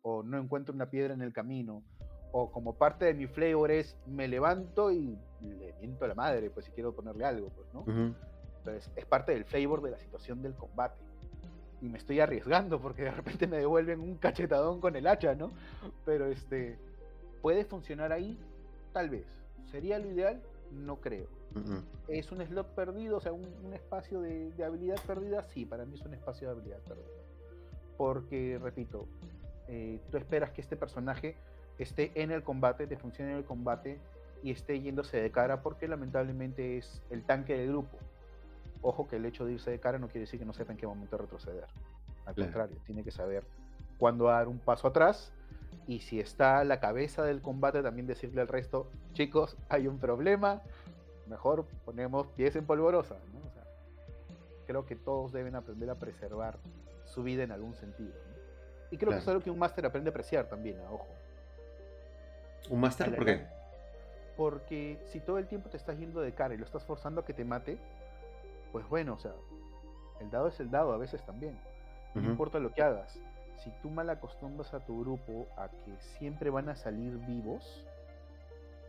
[SPEAKER 2] O no encuentro una piedra en el camino. O como parte de mi flavor es me levanto y le miento a la madre, pues si quiero ponerle algo, pues, ¿no? Entonces es parte del flavor de la situación del combate. Y me estoy arriesgando porque de repente me devuelven un cachetadón con el hacha, ¿no? Pero este, ¿puede funcionar ahí? Tal vez ¿Sería lo ideal? No creo. ¿Es un slot perdido, o sea, un, espacio de, habilidad perdida? Sí, para mí es un espacio de habilidad perdida. Porque, repito, eh, tú esperas que este personaje esté en el combate, te funcione en el combate y esté yéndose de cara porque lamentablemente es el tanque del grupo. Ojo que el hecho de irse de cara no quiere decir que no sepa en qué momento retroceder. Al contrario, tiene que saber cuándo dar un paso atrás y si está a la cabeza del combate también decirle al resto, chicos, hay un problema, mejor ponemos pies en polvorosa. creo que todos deben aprender a preservar su vida en algún sentido. Y creo que es algo que un máster aprende a apreciar también, ojo.
[SPEAKER 1] ¿Un máster por qué?
[SPEAKER 2] Porque si todo el tiempo te estás yendo de cara y lo estás forzando a que te mate, pues bueno, o sea, el dado es el dado a veces también. No importa lo que hagas si tú mal acostumbras a tu grupo a que siempre van a salir vivos,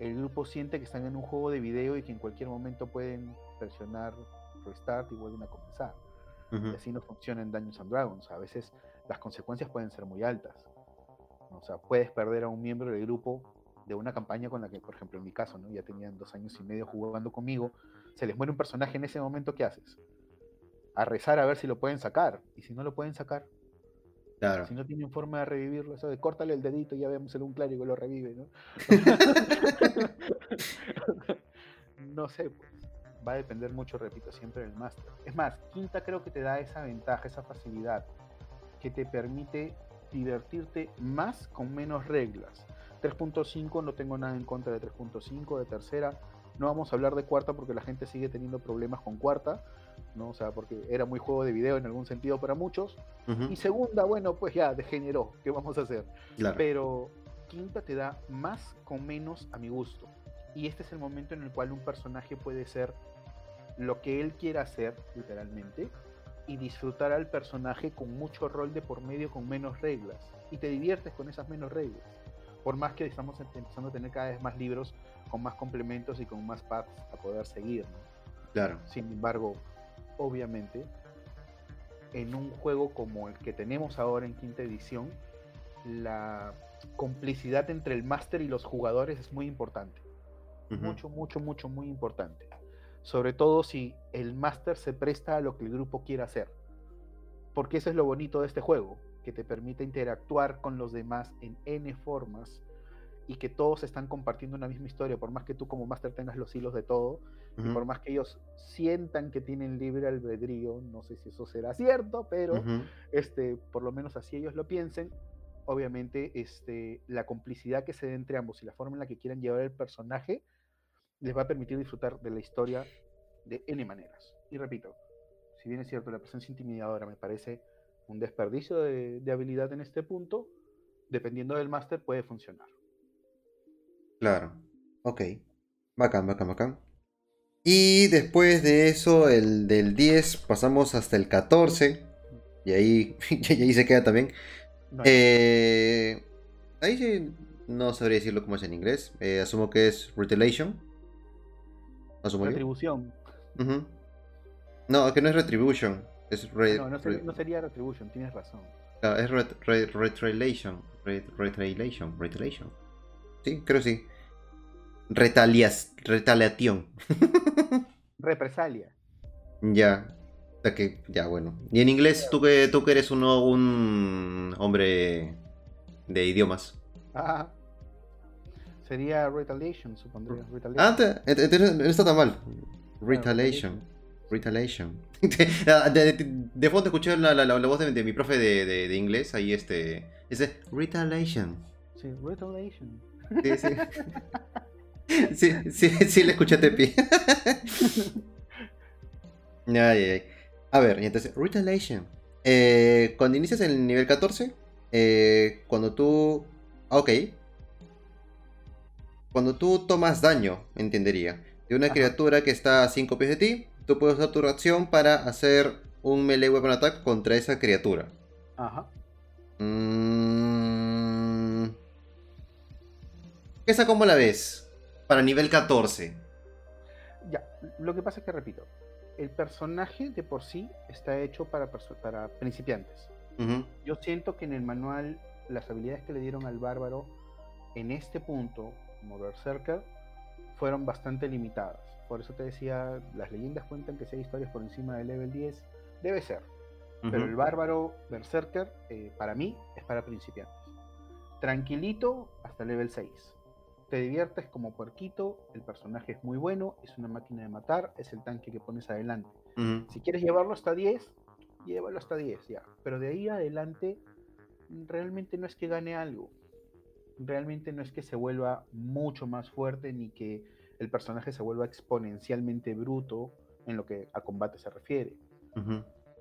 [SPEAKER 2] el grupo siente que están en un juego de video y que en cualquier momento pueden presionar restart y vuelven a comenzar. Y así no funciona en Dungeons and Dragons. A veces las consecuencias pueden ser muy altas. O sea, puedes perder a un miembro del grupo de una campaña con la que, por ejemplo, en mi caso, ¿no? ya tenían dos años y medio jugando conmigo, se les muere un personaje en ese momento, ¿qué haces? A rezar a ver si lo pueden sacar. Y si no lo pueden sacar, si no tienen forma de revivirlo, eso córtale el dedito y ya vemos en un clérigo lo revive, ¿no? no sé, pues. Va a depender mucho, repito, siempre del máster. Es más, Quinta creo que te da esa ventaja, esa facilidad, que te permite divertirte más con menos reglas. 3.5 no tengo nada en contra de 3.5, de tercera. No vamos a hablar de cuarta porque la gente sigue teniendo problemas con cuarta ¿no? O sea, porque era muy juego de video en algún sentido para muchos. Y segunda, bueno, pues ya degeneró, ¿qué vamos a hacer? Pero quinta te da más con menos a mi gusto. Y este es el momento en el cual un personaje puede ser lo que él quiera hacer, literalmente, y disfrutar al personaje con mucho rol de por medio, con menos reglas. Y te diviertes con esas menos reglas. Por más que estamos empezando a tener cada vez más libros con más complementos y con más paths a poder seguir.
[SPEAKER 1] Claro.
[SPEAKER 2] Sin embargo, obviamente, en un juego como el que tenemos ahora en quinta edición, la complicidad entre el máster y los jugadores es muy importante. Mucho, mucho, mucho, muy importante. Sobre todo si el máster se presta a lo que el grupo quiera hacer. Porque eso es lo bonito de este juego, que te permite interactuar con los demás en N formas y que todos están compartiendo una misma historia, por más que tú como máster tengas los hilos de todo, y por más que ellos sientan que tienen libre albedrío, no sé si eso será cierto, pero este, por lo menos así ellos lo piensen, obviamente este, la complicidad que se dé entre ambos y la forma en la que quieran llevar el personaje les va a permitir disfrutar de la historia de N maneras. Y repito, si bien es cierto, la presencia intimidadora me parece un desperdicio de, de habilidad en este punto, dependiendo del máster puede funcionar.
[SPEAKER 1] Claro, ok. Bacán, bacán, bacán. Y después de eso, el del 10 pasamos hasta el 14. Y ahí, ahí se queda también. Eh, ahí sí, no sabría decirlo como es en inglés. Eh, asumo que es Retaliation.
[SPEAKER 2] Retribución.
[SPEAKER 1] No, que no es Retribution. Es
[SPEAKER 2] no, no, sería Retribution, tienes razón.
[SPEAKER 1] es Retaliation. Retaliation. Sí, creo que sí. Retalias, retaliación.
[SPEAKER 2] Represalia.
[SPEAKER 1] Ya. que, ya, bueno. Y en inglés, tú que, tú que eres uno, un hombre de idiomas.
[SPEAKER 2] Ah. Sería retaliation, supondría.
[SPEAKER 1] Ah, entonces no está tan mal. Retaliation. Retaliation. de, fondo escuché la, la, la, voz de, mi profe de, de, inglés, ahí este. Dice, retaliation.
[SPEAKER 2] Sí, retaliation.
[SPEAKER 1] Sí, sí. Sí, sí, sí, le escuché a Tepi. ay, ay, A ver, y entonces, Retaliation. Eh, cuando inicias en el nivel 14, eh, cuando tú. Ah, ok. Cuando tú tomas daño, entendería, de una criatura que está a 5 pies de ti, tú puedes usar tu reacción para hacer un melee weapon attack contra esa criatura.
[SPEAKER 2] Ajá.
[SPEAKER 1] Mm... ¿Esa cómo la ves? Para nivel 14.
[SPEAKER 2] Ya, lo que pasa es que repito, el personaje de por sí está hecho para, para principiantes. Yo siento que en el manual las habilidades que le dieron al bárbaro en este punto, como Berserker, fueron bastante limitadas. Por eso te decía, las leyendas cuentan que si hay historias por encima del level 10, debe ser. Pero el bárbaro Berserker, eh, para mí, es para principiantes. Tranquilito hasta level 6 te diviertes como puerquito, el personaje es muy bueno, es una máquina de matar, es el tanque que pones adelante. Si quieres llevarlo hasta 10, llévalo hasta 10 ya. Pero de ahí adelante, realmente no es que gane algo. Realmente no es que se vuelva mucho más fuerte ni que el personaje se vuelva exponencialmente bruto en lo que a combate se refiere.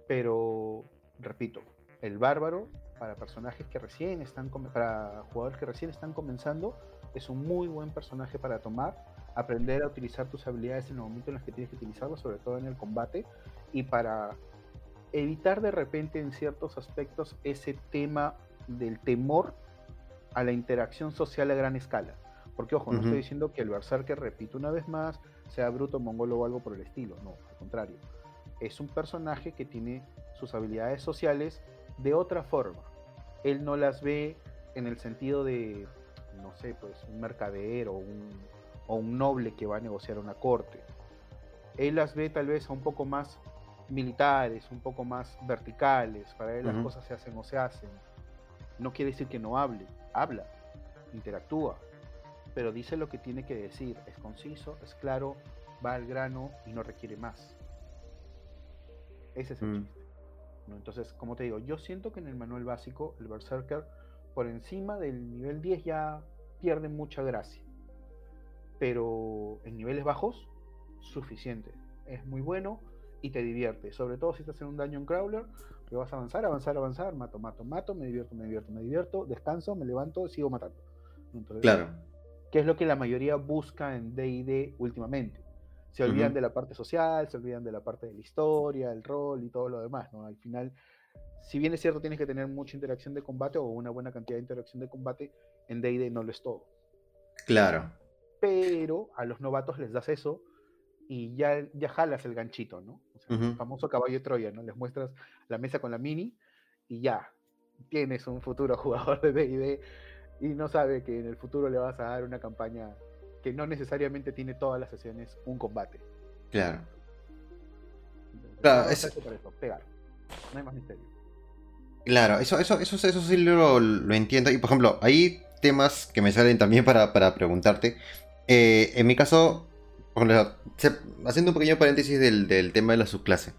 [SPEAKER 2] Pero, repito, el bárbaro, para personajes que recién están, para jugadores que recién están comenzando, es un muy buen personaje para tomar, aprender a utilizar tus habilidades en el momento en los que tienes que utilizarlo, sobre todo en el combate, y para evitar de repente en ciertos aspectos ese tema del temor a la interacción social a gran escala. Porque ojo, no estoy diciendo que el Berserker, repito una vez más, sea bruto, mongolo o algo por el estilo, no, al contrario. Es un personaje que tiene sus habilidades sociales de otra forma. Él no las ve en el sentido de no sé, pues un mercader o un, o un noble que va a negociar una corte. Él las ve tal vez un poco más militares, un poco más verticales, para él las cosas se hacen o se hacen. No quiere decir que no hable, habla, interactúa, pero dice lo que tiene que decir, es conciso, es claro, va al grano y no requiere más. Ese es el mm. chiste. Entonces, como te digo, yo siento que en el manual básico, el Berserker, por encima del nivel 10 ya pierde mucha gracia. Pero en niveles bajos, suficiente. Es muy bueno y te divierte. Sobre todo si estás en un dungeon crawler, que vas a avanzar, avanzar, avanzar, mato, mato, mato, me divierto, me divierto, me divierto, descanso, me levanto, sigo matando.
[SPEAKER 1] claro.
[SPEAKER 2] ¿Qué es lo que la mayoría busca en DD últimamente? Se olvidan de la parte social, se olvidan de la parte de la historia, el rol y todo lo demás, ¿no? Al final si bien es cierto, tienes que tener mucha interacción de combate o una buena cantidad de interacción de combate, en DD no lo es todo.
[SPEAKER 1] Claro.
[SPEAKER 2] Pero a los novatos les das eso y ya, ya jalas el ganchito, ¿no? El famoso caballo de Troya, ¿no? Les muestras la mesa con la mini y ya tienes un futuro jugador de DD y no sabe que en el futuro le vas a dar una campaña que no necesariamente tiene todas las sesiones un combate.
[SPEAKER 1] Claro.
[SPEAKER 2] Claro, es... pegar. No hay más misterio.
[SPEAKER 1] Claro, eso, eso, eso, eso sí lo, lo, entiendo. Y por ejemplo, hay temas que me salen también para, para preguntarte. Eh, en mi caso, haciendo un pequeño paréntesis del, del, tema de la subclase.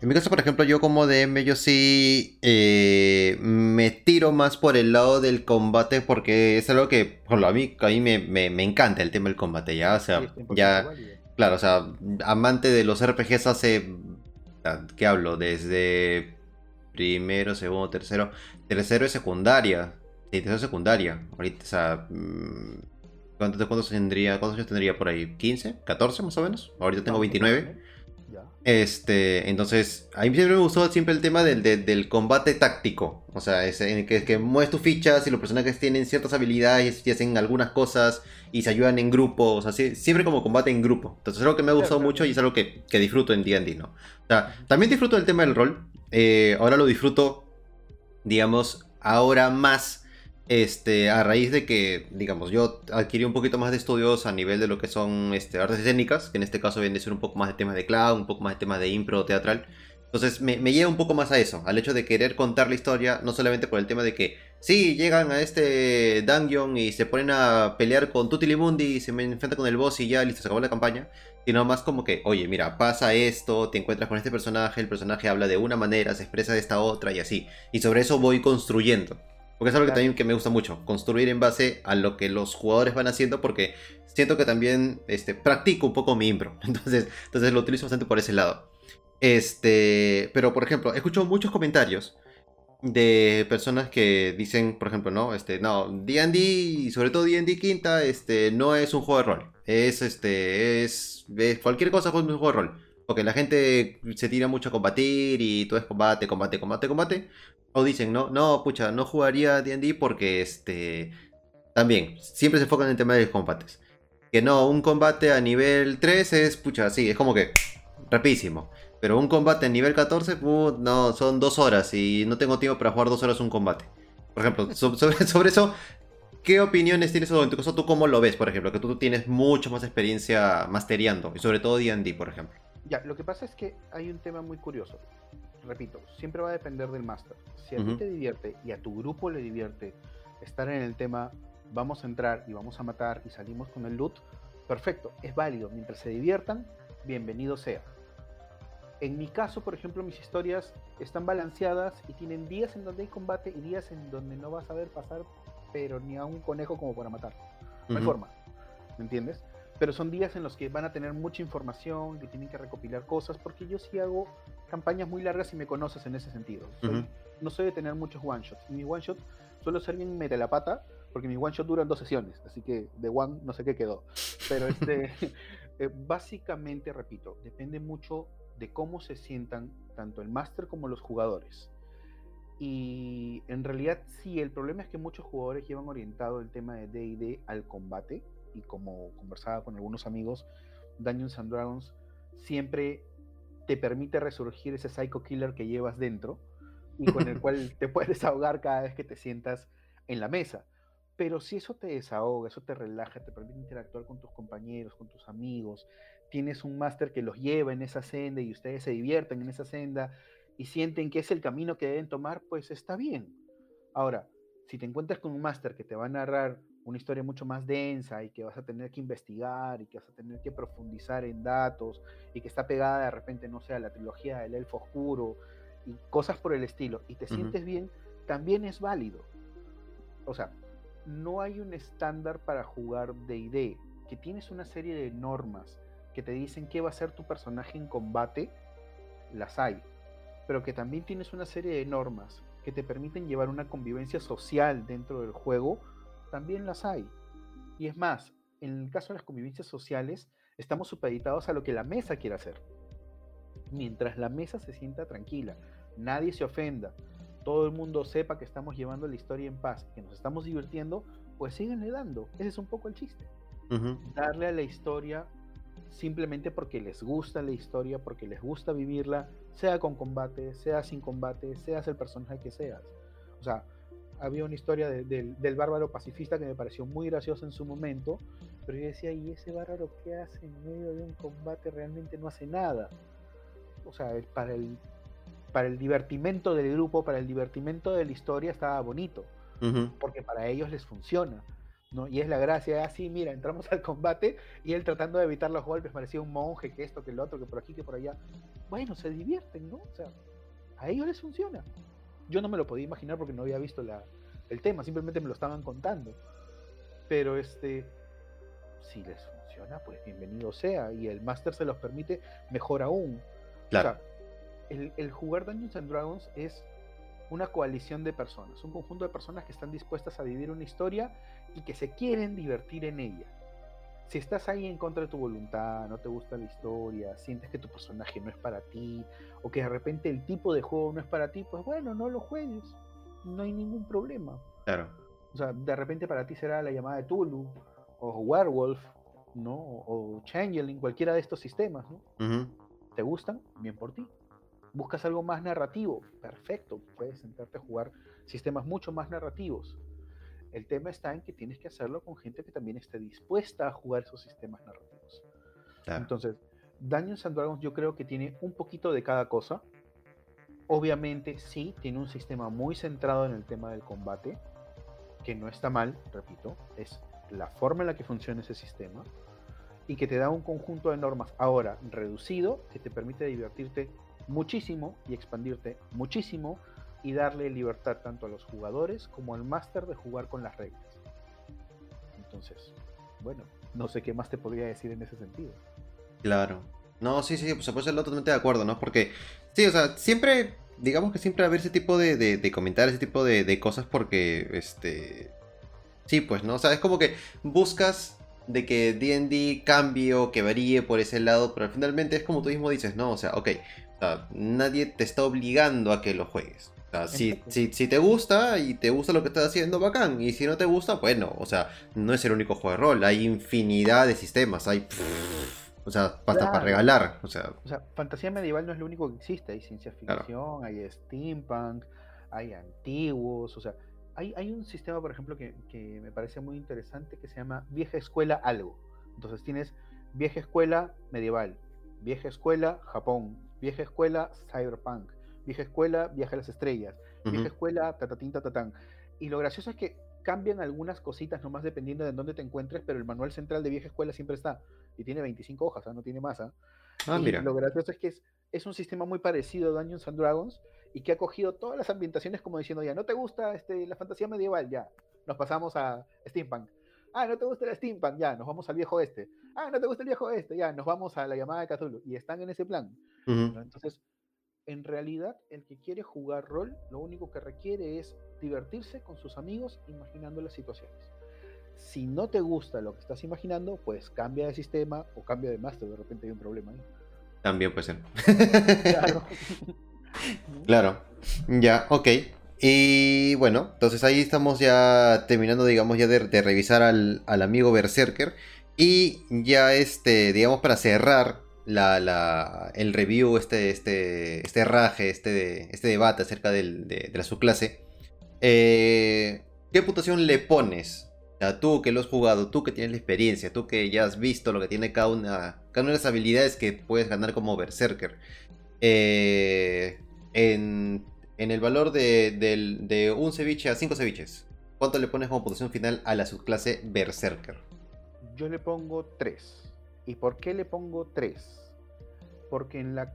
[SPEAKER 1] En mi caso, por ejemplo, yo como DM, yo sí eh, me tiro más por el lado del combate porque es algo que, por ejemplo, a mí, a mí me, me, me, encanta el tema del combate, ¿ya? O sea, ya... Claro, o sea, amante de los RPGs hace... ¿Qué hablo? Desde primero, segundo, tercero. Tercero es secundaria. Sí, tercero es secundaria. Ahorita, o sea... Mm, ¿Cuántos, cuántos, tendría, ¿Cuántos años tendría por ahí? ¿15? ¿14 más o menos? Ahorita tengo 29. Este, entonces, a mí siempre me gustó siempre el tema del, del, combate táctico. O sea, es en que, que mueves tus fichas y los personajes tienen ciertas habilidades y hacen algunas cosas y se ayudan en grupo. O sea, siempre como combate en grupo. Entonces es algo que me ha gustado mucho y es algo que, que disfruto en D&D, ¿no? O sea, también disfruto del tema del rol. Eh, ahora lo disfruto, digamos, ahora más este, a raíz de que, digamos, yo adquirí un poquito más de estudios a nivel de lo que son este, artes escénicas, que en este caso viene a ser un poco más de temas de clown, un poco más de temas de impro teatral. Entonces me, me, lleva un poco más a eso, al hecho de querer contar la historia, no solamente por el tema de que, sí, llegan a este dungeon y se ponen a pelear con Tutilimundi y se me enfrentan con el boss y ya, listo, se acabó la campaña, sino más como que, oye, mira, pasa esto, te encuentras con este personaje, el personaje habla de una manera, se expresa de esta otra y así. Y sobre eso voy construyendo. Porque es algo que también que me gusta mucho, construir en base a lo que los jugadores van haciendo, porque siento que también este, practico un poco mi impro. Entonces, entonces lo utilizo bastante por ese lado. Este, pero por ejemplo, escucho muchos comentarios de personas que dicen, por ejemplo, no, este, no, D&D y sobre todo D&D quinta, este, no es un juego de rol, es, este, es, cualquier cosa es un juego de rol, porque la gente se tira mucho a combatir y todo es combate, combate, combate, combate, o dicen, no, no, pucha, no jugaría D&D porque este... También, siempre se enfocan en el tema de los combates. Que no, un combate a nivel 3 es, pucha, sí, es como que rapidísimo. Pero un combate a nivel 14, no, son dos horas y no tengo tiempo para jugar dos horas un combate. Por ejemplo, sobre, sobre eso, ¿qué opiniones tienes sobre tu caso? ¿Tú cómo lo ves, por ejemplo? Que tú tienes mucho más experiencia masteriando, y sobre todo D&D, por ejemplo.
[SPEAKER 2] Ya, lo que pasa es que hay un tema muy curioso repito, siempre va a depender del máster. Si a ti te divierte y a tu grupo le divierte estar en el tema, vamos a entrar y vamos a matar y salimos con el loot, perfecto, es válido. Mientras se diviertan, bienvenido sea. En mi caso, por ejemplo, mis historias están balanceadas y tienen días en donde hay combate y días en donde no vas a ver pasar, pero ni a un conejo como para matar. No hay forma. ¿Me entiendes? pero son días en los que van a tener mucha información, que tienen que recopilar cosas, porque yo sí hago campañas muy largas y me conoces en ese sentido. No soy de tener muchos one shots. Mi one shot suelo ser bien mete la pata, porque mi one shot duran dos sesiones, así que de one no sé qué quedó. Pero este, eh, básicamente, repito, depende mucho de cómo se sientan tanto el máster como los jugadores. Y en realidad sí, el problema es que muchos jugadores llevan orientado el tema de DD al combate y como conversaba con algunos amigos, Dungeons and Dragons siempre te permite resurgir ese psycho killer que llevas dentro y con el cual te puedes desahogar cada vez que te sientas en la mesa. Pero si eso te desahoga, eso te relaja, te permite interactuar con tus compañeros, con tus amigos, tienes un máster que los lleva en esa senda y ustedes se divierten en esa senda y sienten que es el camino que deben tomar, pues está bien. Ahora, si te encuentras con un máster que te va a narrar una historia mucho más densa y que vas a tener que investigar y que vas a tener que profundizar en datos y que está pegada de repente, no sé, a la trilogía del Elfo Oscuro y cosas por el estilo y te sientes bien, también es válido. O sea, no hay un estándar para jugar D&D, que tienes una serie de normas que te dicen qué va a ser tu personaje en combate, las hay, pero que también tienes una serie de normas que te permiten llevar una convivencia social dentro del juego también las hay. Y es más, en el caso de las convivencias sociales, estamos supeditados a lo que la mesa quiere hacer. Mientras la mesa se sienta tranquila, nadie se ofenda, todo el mundo sepa que estamos llevando la historia en paz, que nos estamos divirtiendo, pues síganle dando. Ese es un poco el chiste. Darle a la historia simplemente porque les gusta la historia, porque les gusta vivirla, sea con combate, sea sin combate, seas el personaje que seas. O sea, había una historia del bárbaro pacifista que me pareció muy graciosa en su momento, pero yo decía, ¿y ese bárbaro qué hace en medio de un combate? Realmente no hace nada. O sea, para el, para el divertimento del grupo, para el divertimento de la historia estaba bonito, porque para ellos les funciona. ¿No? Y es la gracia, así, ah, mira, entramos al combate y él tratando de evitar los golpes parecía un monje, que esto, que el otro, que por aquí, que por allá. Bueno, se divierten, ¿no? O sea, a ellos les funciona. Yo no me lo podía imaginar porque no había visto la, el tema, simplemente me lo estaban contando. Pero este, si les funciona, pues bienvenido sea. Y el Master se los permite, mejor aún. Claro. O sea, el, el jugar Dungeons and Dragons es una coalición de personas, un conjunto de personas que están dispuestas a vivir una historia y que se quieren divertir en ella. Si estás ahí en contra de tu voluntad, no te gusta la historia, sientes que tu personaje no es para ti, o que de repente el tipo de juego no es para ti, pues bueno, no lo juegues. No hay ningún problema.
[SPEAKER 1] Claro.
[SPEAKER 2] O sea, de repente para ti será la llamada de Tulu, o Werewolf, ¿no? O Changeling, cualquiera de estos sistemas, ¿no? ¿Te gustan? Bien por ti. ¿Buscas algo más narrativo? Perfecto, puedes sentarte a jugar sistemas mucho más narrativos. El tema está en que tienes que hacerlo con gente que también esté dispuesta a jugar esos sistemas narrativos. Entonces, Dungeons and Dragons yo creo que tiene un poquito de cada cosa. Obviamente sí, tiene un sistema muy centrado en el tema del combate, que no está mal, repito, es la forma en la que funciona ese sistema y que te da un conjunto de normas ahora reducido que te permite divertirte muchísimo y expandirte muchísimo y darle libertad tanto a los jugadores como al máster de jugar con las reglas. Entonces, bueno, no sé qué más te podría decir en ese sentido.
[SPEAKER 1] Claro. No, sí, sí, pues puede ser totalmente de acuerdo, ¿no? Porque, sí, o sea, siempre, digamos que siempre haber ese tipo de, de, comentarios, ese tipo de, de, cosas porque, este... Sí, pues, ¿no? O sea, es como que buscas de que D&D cambie o que varíe por ese lado, pero finalmente es como tú mismo dices, ¿no? O sea, ok, nadie te está obligando a que lo juegues. si, si, te gusta y te gusta lo que estás haciendo, bacán. Y si no te gusta, bueno, o sea, no es el único juego de rol. Hay infinidad de sistemas. Hay. o sea, hasta para regalar. O sea.
[SPEAKER 2] fantasía medieval no es lo único que existe. Hay ciencia ficción, hay steampunk, hay antiguos. O sea, hay, hay un sistema, por ejemplo, que, que me parece muy interesante que se llama Vieja Escuela Algo. Entonces tienes Vieja Escuela Medieval, Vieja Escuela Japón, vieja escuela, cyberpunk, vieja escuela, viaje a las estrellas, vieja escuela, tatatín, tatatán. Y lo gracioso es que cambian algunas cositas nomás dependiendo de dónde te encuentres, pero el manual central de vieja escuela siempre está. Y tiene 25 hojas, ¿ah? no tiene más. ¿ah? ah mira. Lo gracioso es que es, es, un sistema muy parecido a Dungeons and Dragons y que ha cogido todas las ambientaciones como diciendo, ya, ¿no te gusta este, la fantasía medieval? Ya, nos pasamos a Steampunk. Ah, ¿no te gusta el Steampunk? Ya, nos vamos al viejo este. Ah, ¿no te gusta el viejo este? Ya, nos vamos a la llamada de Cthulhu. Y están en ese plan. Entonces, en realidad, el que quiere jugar rol, lo único que requiere es divertirse con sus amigos imaginando las situaciones. Si no te gusta lo que estás imaginando, pues cambia de sistema o cambia de máster, de repente hay un problema ahí.
[SPEAKER 1] También puede ser. Claro. claro. Ya, ok. Y bueno, entonces ahí estamos ya terminando, digamos, ya de, revisar al, al, amigo Berserker. Y ya este, digamos, para cerrar el review, este, este, este raje, este, este debate acerca de, la subclase, eh, ¿qué puntuación le pones? O tú que lo has jugado, tú que tienes la experiencia, tú que ya has visto lo que tiene cada una, cada una de las habilidades que puedes ganar como Berserker. Eh, en, el valor de, de un ceviche a cinco ceviches, ¿cuánto le pones como puntuación final a la subclase Berserker?
[SPEAKER 2] Yo le pongo 3. ¿Y por qué le pongo 3? porque en la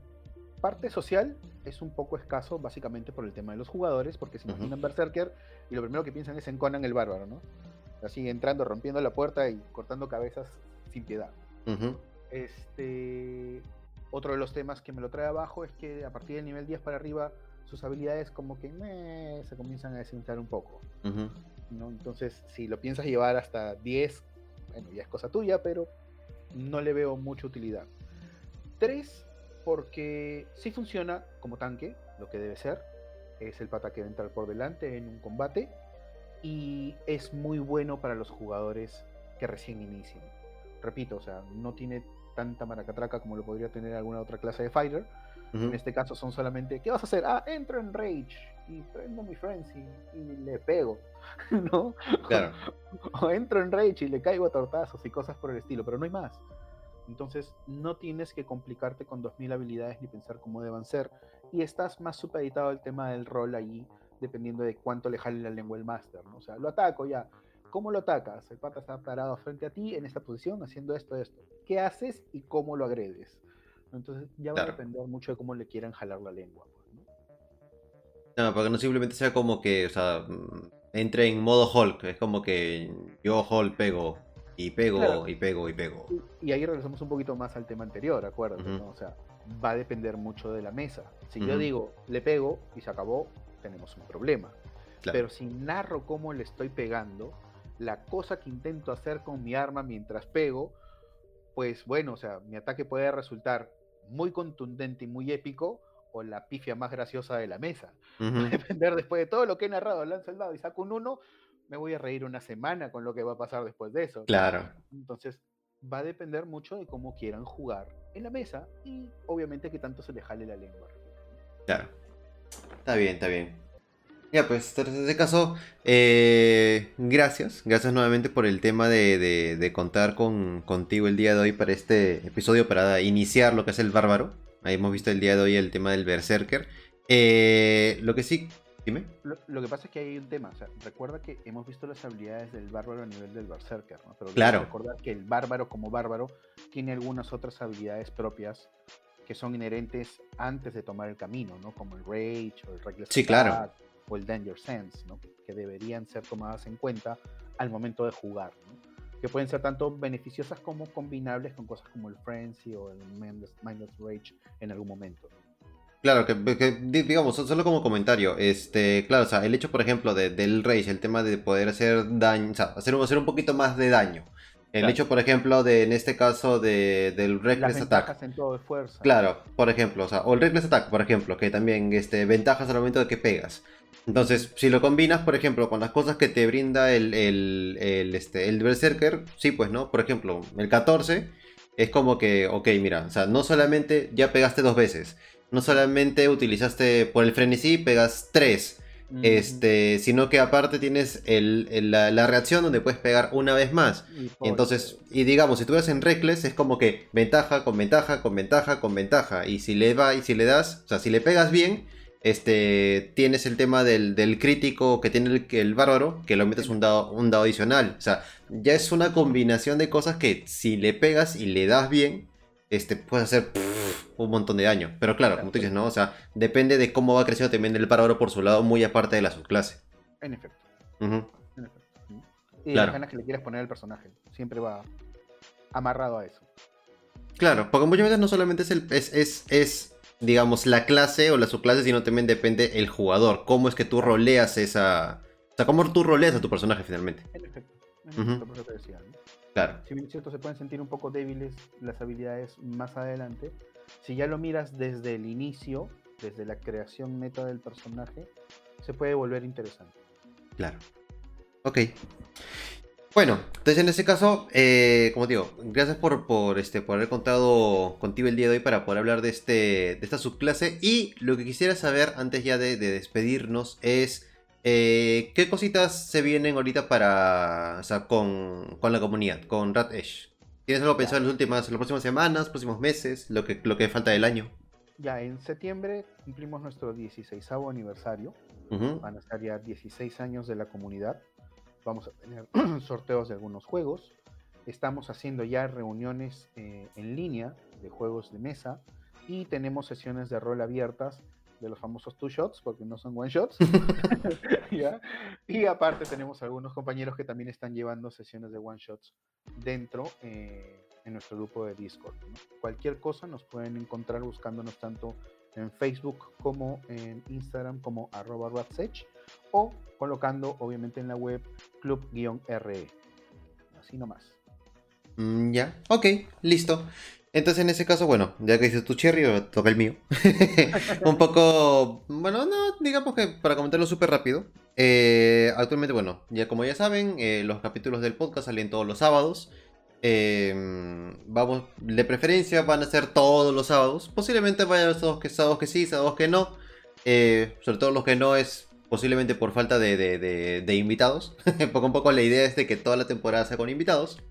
[SPEAKER 2] parte social es un poco escaso, básicamente por el tema de los jugadores, porque se imaginan Berserker y lo primero que piensan es en Conan el Bárbaro, ¿no? Así entrando, rompiendo la puerta y cortando cabezas sin piedad. Este. Otro de los temas que me lo trae abajo es que a partir del nivel 10 para arriba, sus habilidades como que se comienzan a desinflar un poco. ¿no? Entonces, si lo piensas llevar hasta 10, bueno, ya es cosa tuya, pero no le veo mucha utilidad. 3 porque sí funciona como tanque, lo que debe ser. Es el pata que va a entrar por delante en un combate. Y es muy bueno para los jugadores que recién inician. Repito, o sea, no tiene tanta maracatraca como lo podría tener alguna otra clase de fighter. En este caso son solamente, ¿qué vas a hacer? Ah, entro en Rage y prendo mi frenzy y le pego, ¿no?
[SPEAKER 1] Claro.
[SPEAKER 2] O, entro en Rage y le caigo a tortazos y cosas por el estilo, pero no hay más. Entonces no tienes que complicarte con 2000 habilidades ni pensar cómo deban ser. Y estás más supeditado al tema del rol ahí, dependiendo de cuánto le jale la lengua el máster, ¿no? O sea, lo ataco ya. ¿Cómo lo atacas? El pata está parado frente a ti en esta posición haciendo esto, esto. ¿Qué haces y cómo lo agredes? Entonces ya va a depender mucho de cómo le quieran jalar la lengua. Pues,
[SPEAKER 1] ¿no? no, porque no simplemente sea como que, o sea, mm, entre en modo Hulk. Es como que yo Hulk pego y pego y pego y pego.
[SPEAKER 2] Y, ahí regresamos un poquito más al tema anterior, acuérdate, ¿no? O sea, va a depender mucho de la mesa. Si yo digo, le pego y se acabó, tenemos un problema. Pero si narro cómo le estoy pegando, la cosa que intento hacer con mi arma mientras pego, pues bueno, o sea, mi ataque puede resultar muy contundente y muy épico o la pifia más graciosa de la mesa. Va a depender después de todo lo que he narrado, lanzo el dado y saco un 1, me voy a reír una semana con lo que va a pasar después de eso.
[SPEAKER 1] Claro.
[SPEAKER 2] Entonces, va a depender mucho de cómo quieran jugar en la mesa y obviamente que tanto se le jale la lengua.
[SPEAKER 1] Claro. Está bien, está bien. Ya, pues, en este caso, eh, gracias. Gracias nuevamente por el tema de, contar con, contigo el día de hoy para este episodio, para iniciar lo que es el bárbaro. Ahí hemos visto el día de hoy el tema del berserker. Eh, lo que sí, dime.
[SPEAKER 2] Lo, que pasa es que hay un tema. O sea, recuerda que hemos visto las habilidades del bárbaro a nivel del berserker, ¿no? Pero
[SPEAKER 1] claro.
[SPEAKER 2] recordar que el bárbaro como bárbaro tiene algunas otras habilidades propias que son inherentes antes de tomar el camino, ¿no? Como el rage o el reckless
[SPEAKER 1] sí, claro
[SPEAKER 2] o el Danger Sense, ¿no? que deberían ser tomadas en cuenta al momento de jugar, que pueden ser tanto beneficiosas como combinables con cosas como el Frenzy o el Mindless Rage en algún momento.
[SPEAKER 1] Claro, que, digamos, solo como comentario, este, claro, o sea, el hecho, por ejemplo, de, del Rage, el tema de poder hacer daño, o sea, hacer un poquito más de daño. El hecho, por ejemplo, de en este caso de, del Reckless Attack.
[SPEAKER 2] En todo de fuerza.
[SPEAKER 1] Claro, por ejemplo, o sea, o el Reckless Attack, por ejemplo, que también este, ventajas al momento de que pegas. Entonces, si lo combinas, por ejemplo, con las cosas que te brinda el, el, el, este, el Berserker, sí, pues, ¿no? Por ejemplo, el 14 es como que, ok, mira, o sea, no solamente ya pegaste dos veces, no solamente utilizaste por el frenesí, pegas tres, este, sino que aparte tienes el, la, reacción donde puedes pegar una vez más. Y Entonces, y digamos, si tú eres en Reckless, es como que ventaja, con ventaja, con ventaja, con ventaja. Y si le va, y si le das, o sea, si le pegas bien, este, tienes el tema del, crítico que tiene el, el, bárbaro, que lo metes un dado, un dado adicional. O sea, ya es una combinación de cosas que si le pegas y le das bien, este, puedes hacer un montón de daño. Pero claro, como tú dices, ¿no? O sea, depende de cómo va creciendo también el bárbaro por su lado, muy aparte de la subclase.
[SPEAKER 2] En efecto. En efecto. Y las ganas que le quieres poner al personaje. Siempre va amarrado a eso.
[SPEAKER 1] Claro, porque muchas veces no solamente es el. es, es, es digamos, la clase o la subclase, sino también depende el jugador. Cómo es que tú roleas esa. O sea, cómo tú roleas a tu personaje finalmente.
[SPEAKER 2] En efecto. por eso te decía,
[SPEAKER 1] Claro.
[SPEAKER 2] Si bien es cierto, se pueden sentir un poco débiles las habilidades más adelante. Si ya lo miras desde el inicio, desde la creación meta del personaje, se puede volver interesante.
[SPEAKER 1] Claro. Ok. Bueno, entonces en este caso, eh, como digo, gracias por, por, este, por haber contado contigo el día de hoy para poder hablar de, este, de esta subclase. Y lo que quisiera saber antes ya de, despedirnos es eh, qué cositas se vienen ahorita para, o sea, con, con la comunidad, con Rat Edge. ¿Tienes algo pensado en las últimas, en las próximas semanas, próximos meses, lo que, lo que falta del año?
[SPEAKER 2] Ya, en septiembre cumplimos nuestro 16 aniversario. Van a estar ya 16 años de la comunidad vamos a tener sorteos de algunos juegos. Estamos haciendo ya reuniones eh, en línea de juegos de mesa y tenemos sesiones de rol abiertas de los famosos two shots, porque no son one shots. Y aparte tenemos algunos compañeros que también están llevando sesiones de one shots dentro eh, en nuestro grupo de Discord. Cualquier cosa nos pueden encontrar buscándonos tanto en Facebook como en Instagram como arroba o colocando obviamente en la web club-re. Así nomás.
[SPEAKER 1] Mm, ya, ok, listo. Entonces en ese caso, bueno, ya que dices tu cherry, toca el mío. un poco, bueno, no, digamos que para comentarlo súper rápido. Eh, actualmente, bueno, ya como ya saben, eh, los capítulos del podcast salen todos los sábados. Em, vamos, de preferencia van a ser todos los sábados. Posiblemente vayan los sábados que, sábados que sí, sábados que no. Eh, sobre todo los que no es posiblemente por falta de, de invitados. poco a poco la idea es de que toda la temporada sea con invitados.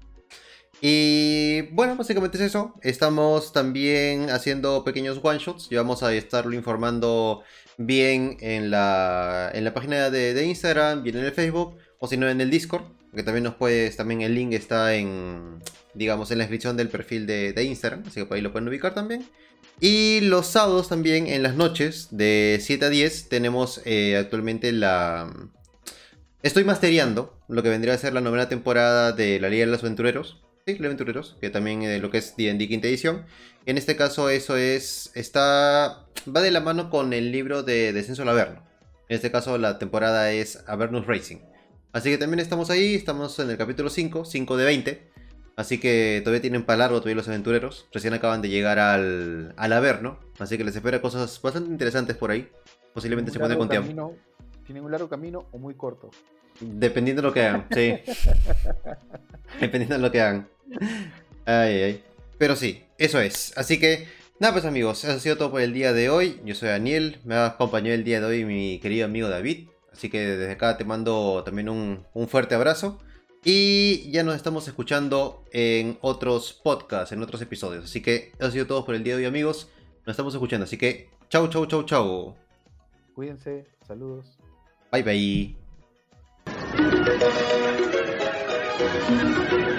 [SPEAKER 1] Y bueno, básicamente es eso. Estamos también haciendo pequeños one shots. Y vamos a estarlo informando bien en la, en la página de, Instagram, bien en el Facebook, o si no en el Discord. Que también nos puedes, también el link está en, digamos, en la descripción del perfil de, Instagram. Así que por ahí lo pueden ubicar también. Y los sábados también, en las noches, de 7 a 10, tenemos eh, actualmente la... Estoy masteriando lo que vendría a ser la novena temporada de la Liga de los Aventureros. Sí, Aventureros, que también eh, lo que es D&D quinta edición. En este caso eso es, está, va de la mano con el libro de Descenso al Averno. En este caso la temporada es Avernus Racing. Así que también estamos ahí, estamos en el capítulo 5, 5 de 20. Así que todavía tienen para largo todavía los aventureros. Recién acaban de llegar al, al Averno. Así que les espera cosas bastante interesantes por ahí. Posiblemente se pueden con tiempo.
[SPEAKER 2] ¿Tienen un largo camino o muy corto?
[SPEAKER 1] Dependiendo de lo que hagan, sí. Dependiendo de lo que hagan. Ay, ay. Pero sí, eso es. Así que, nada, pues amigos, eso ha sido todo por el día de hoy. Yo soy Daniel, me ha acompañado el día de hoy mi querido amigo David. Así que desde acá te mando también un, fuerte abrazo. Y ya nos estamos escuchando en otros podcasts, en otros episodios. Así que eso ha sido todo por el día de hoy, amigos. Nos estamos escuchando. Así que, chau, chau, chau, chau.
[SPEAKER 2] Cuídense, saludos.
[SPEAKER 1] Bye, bye. Thank you.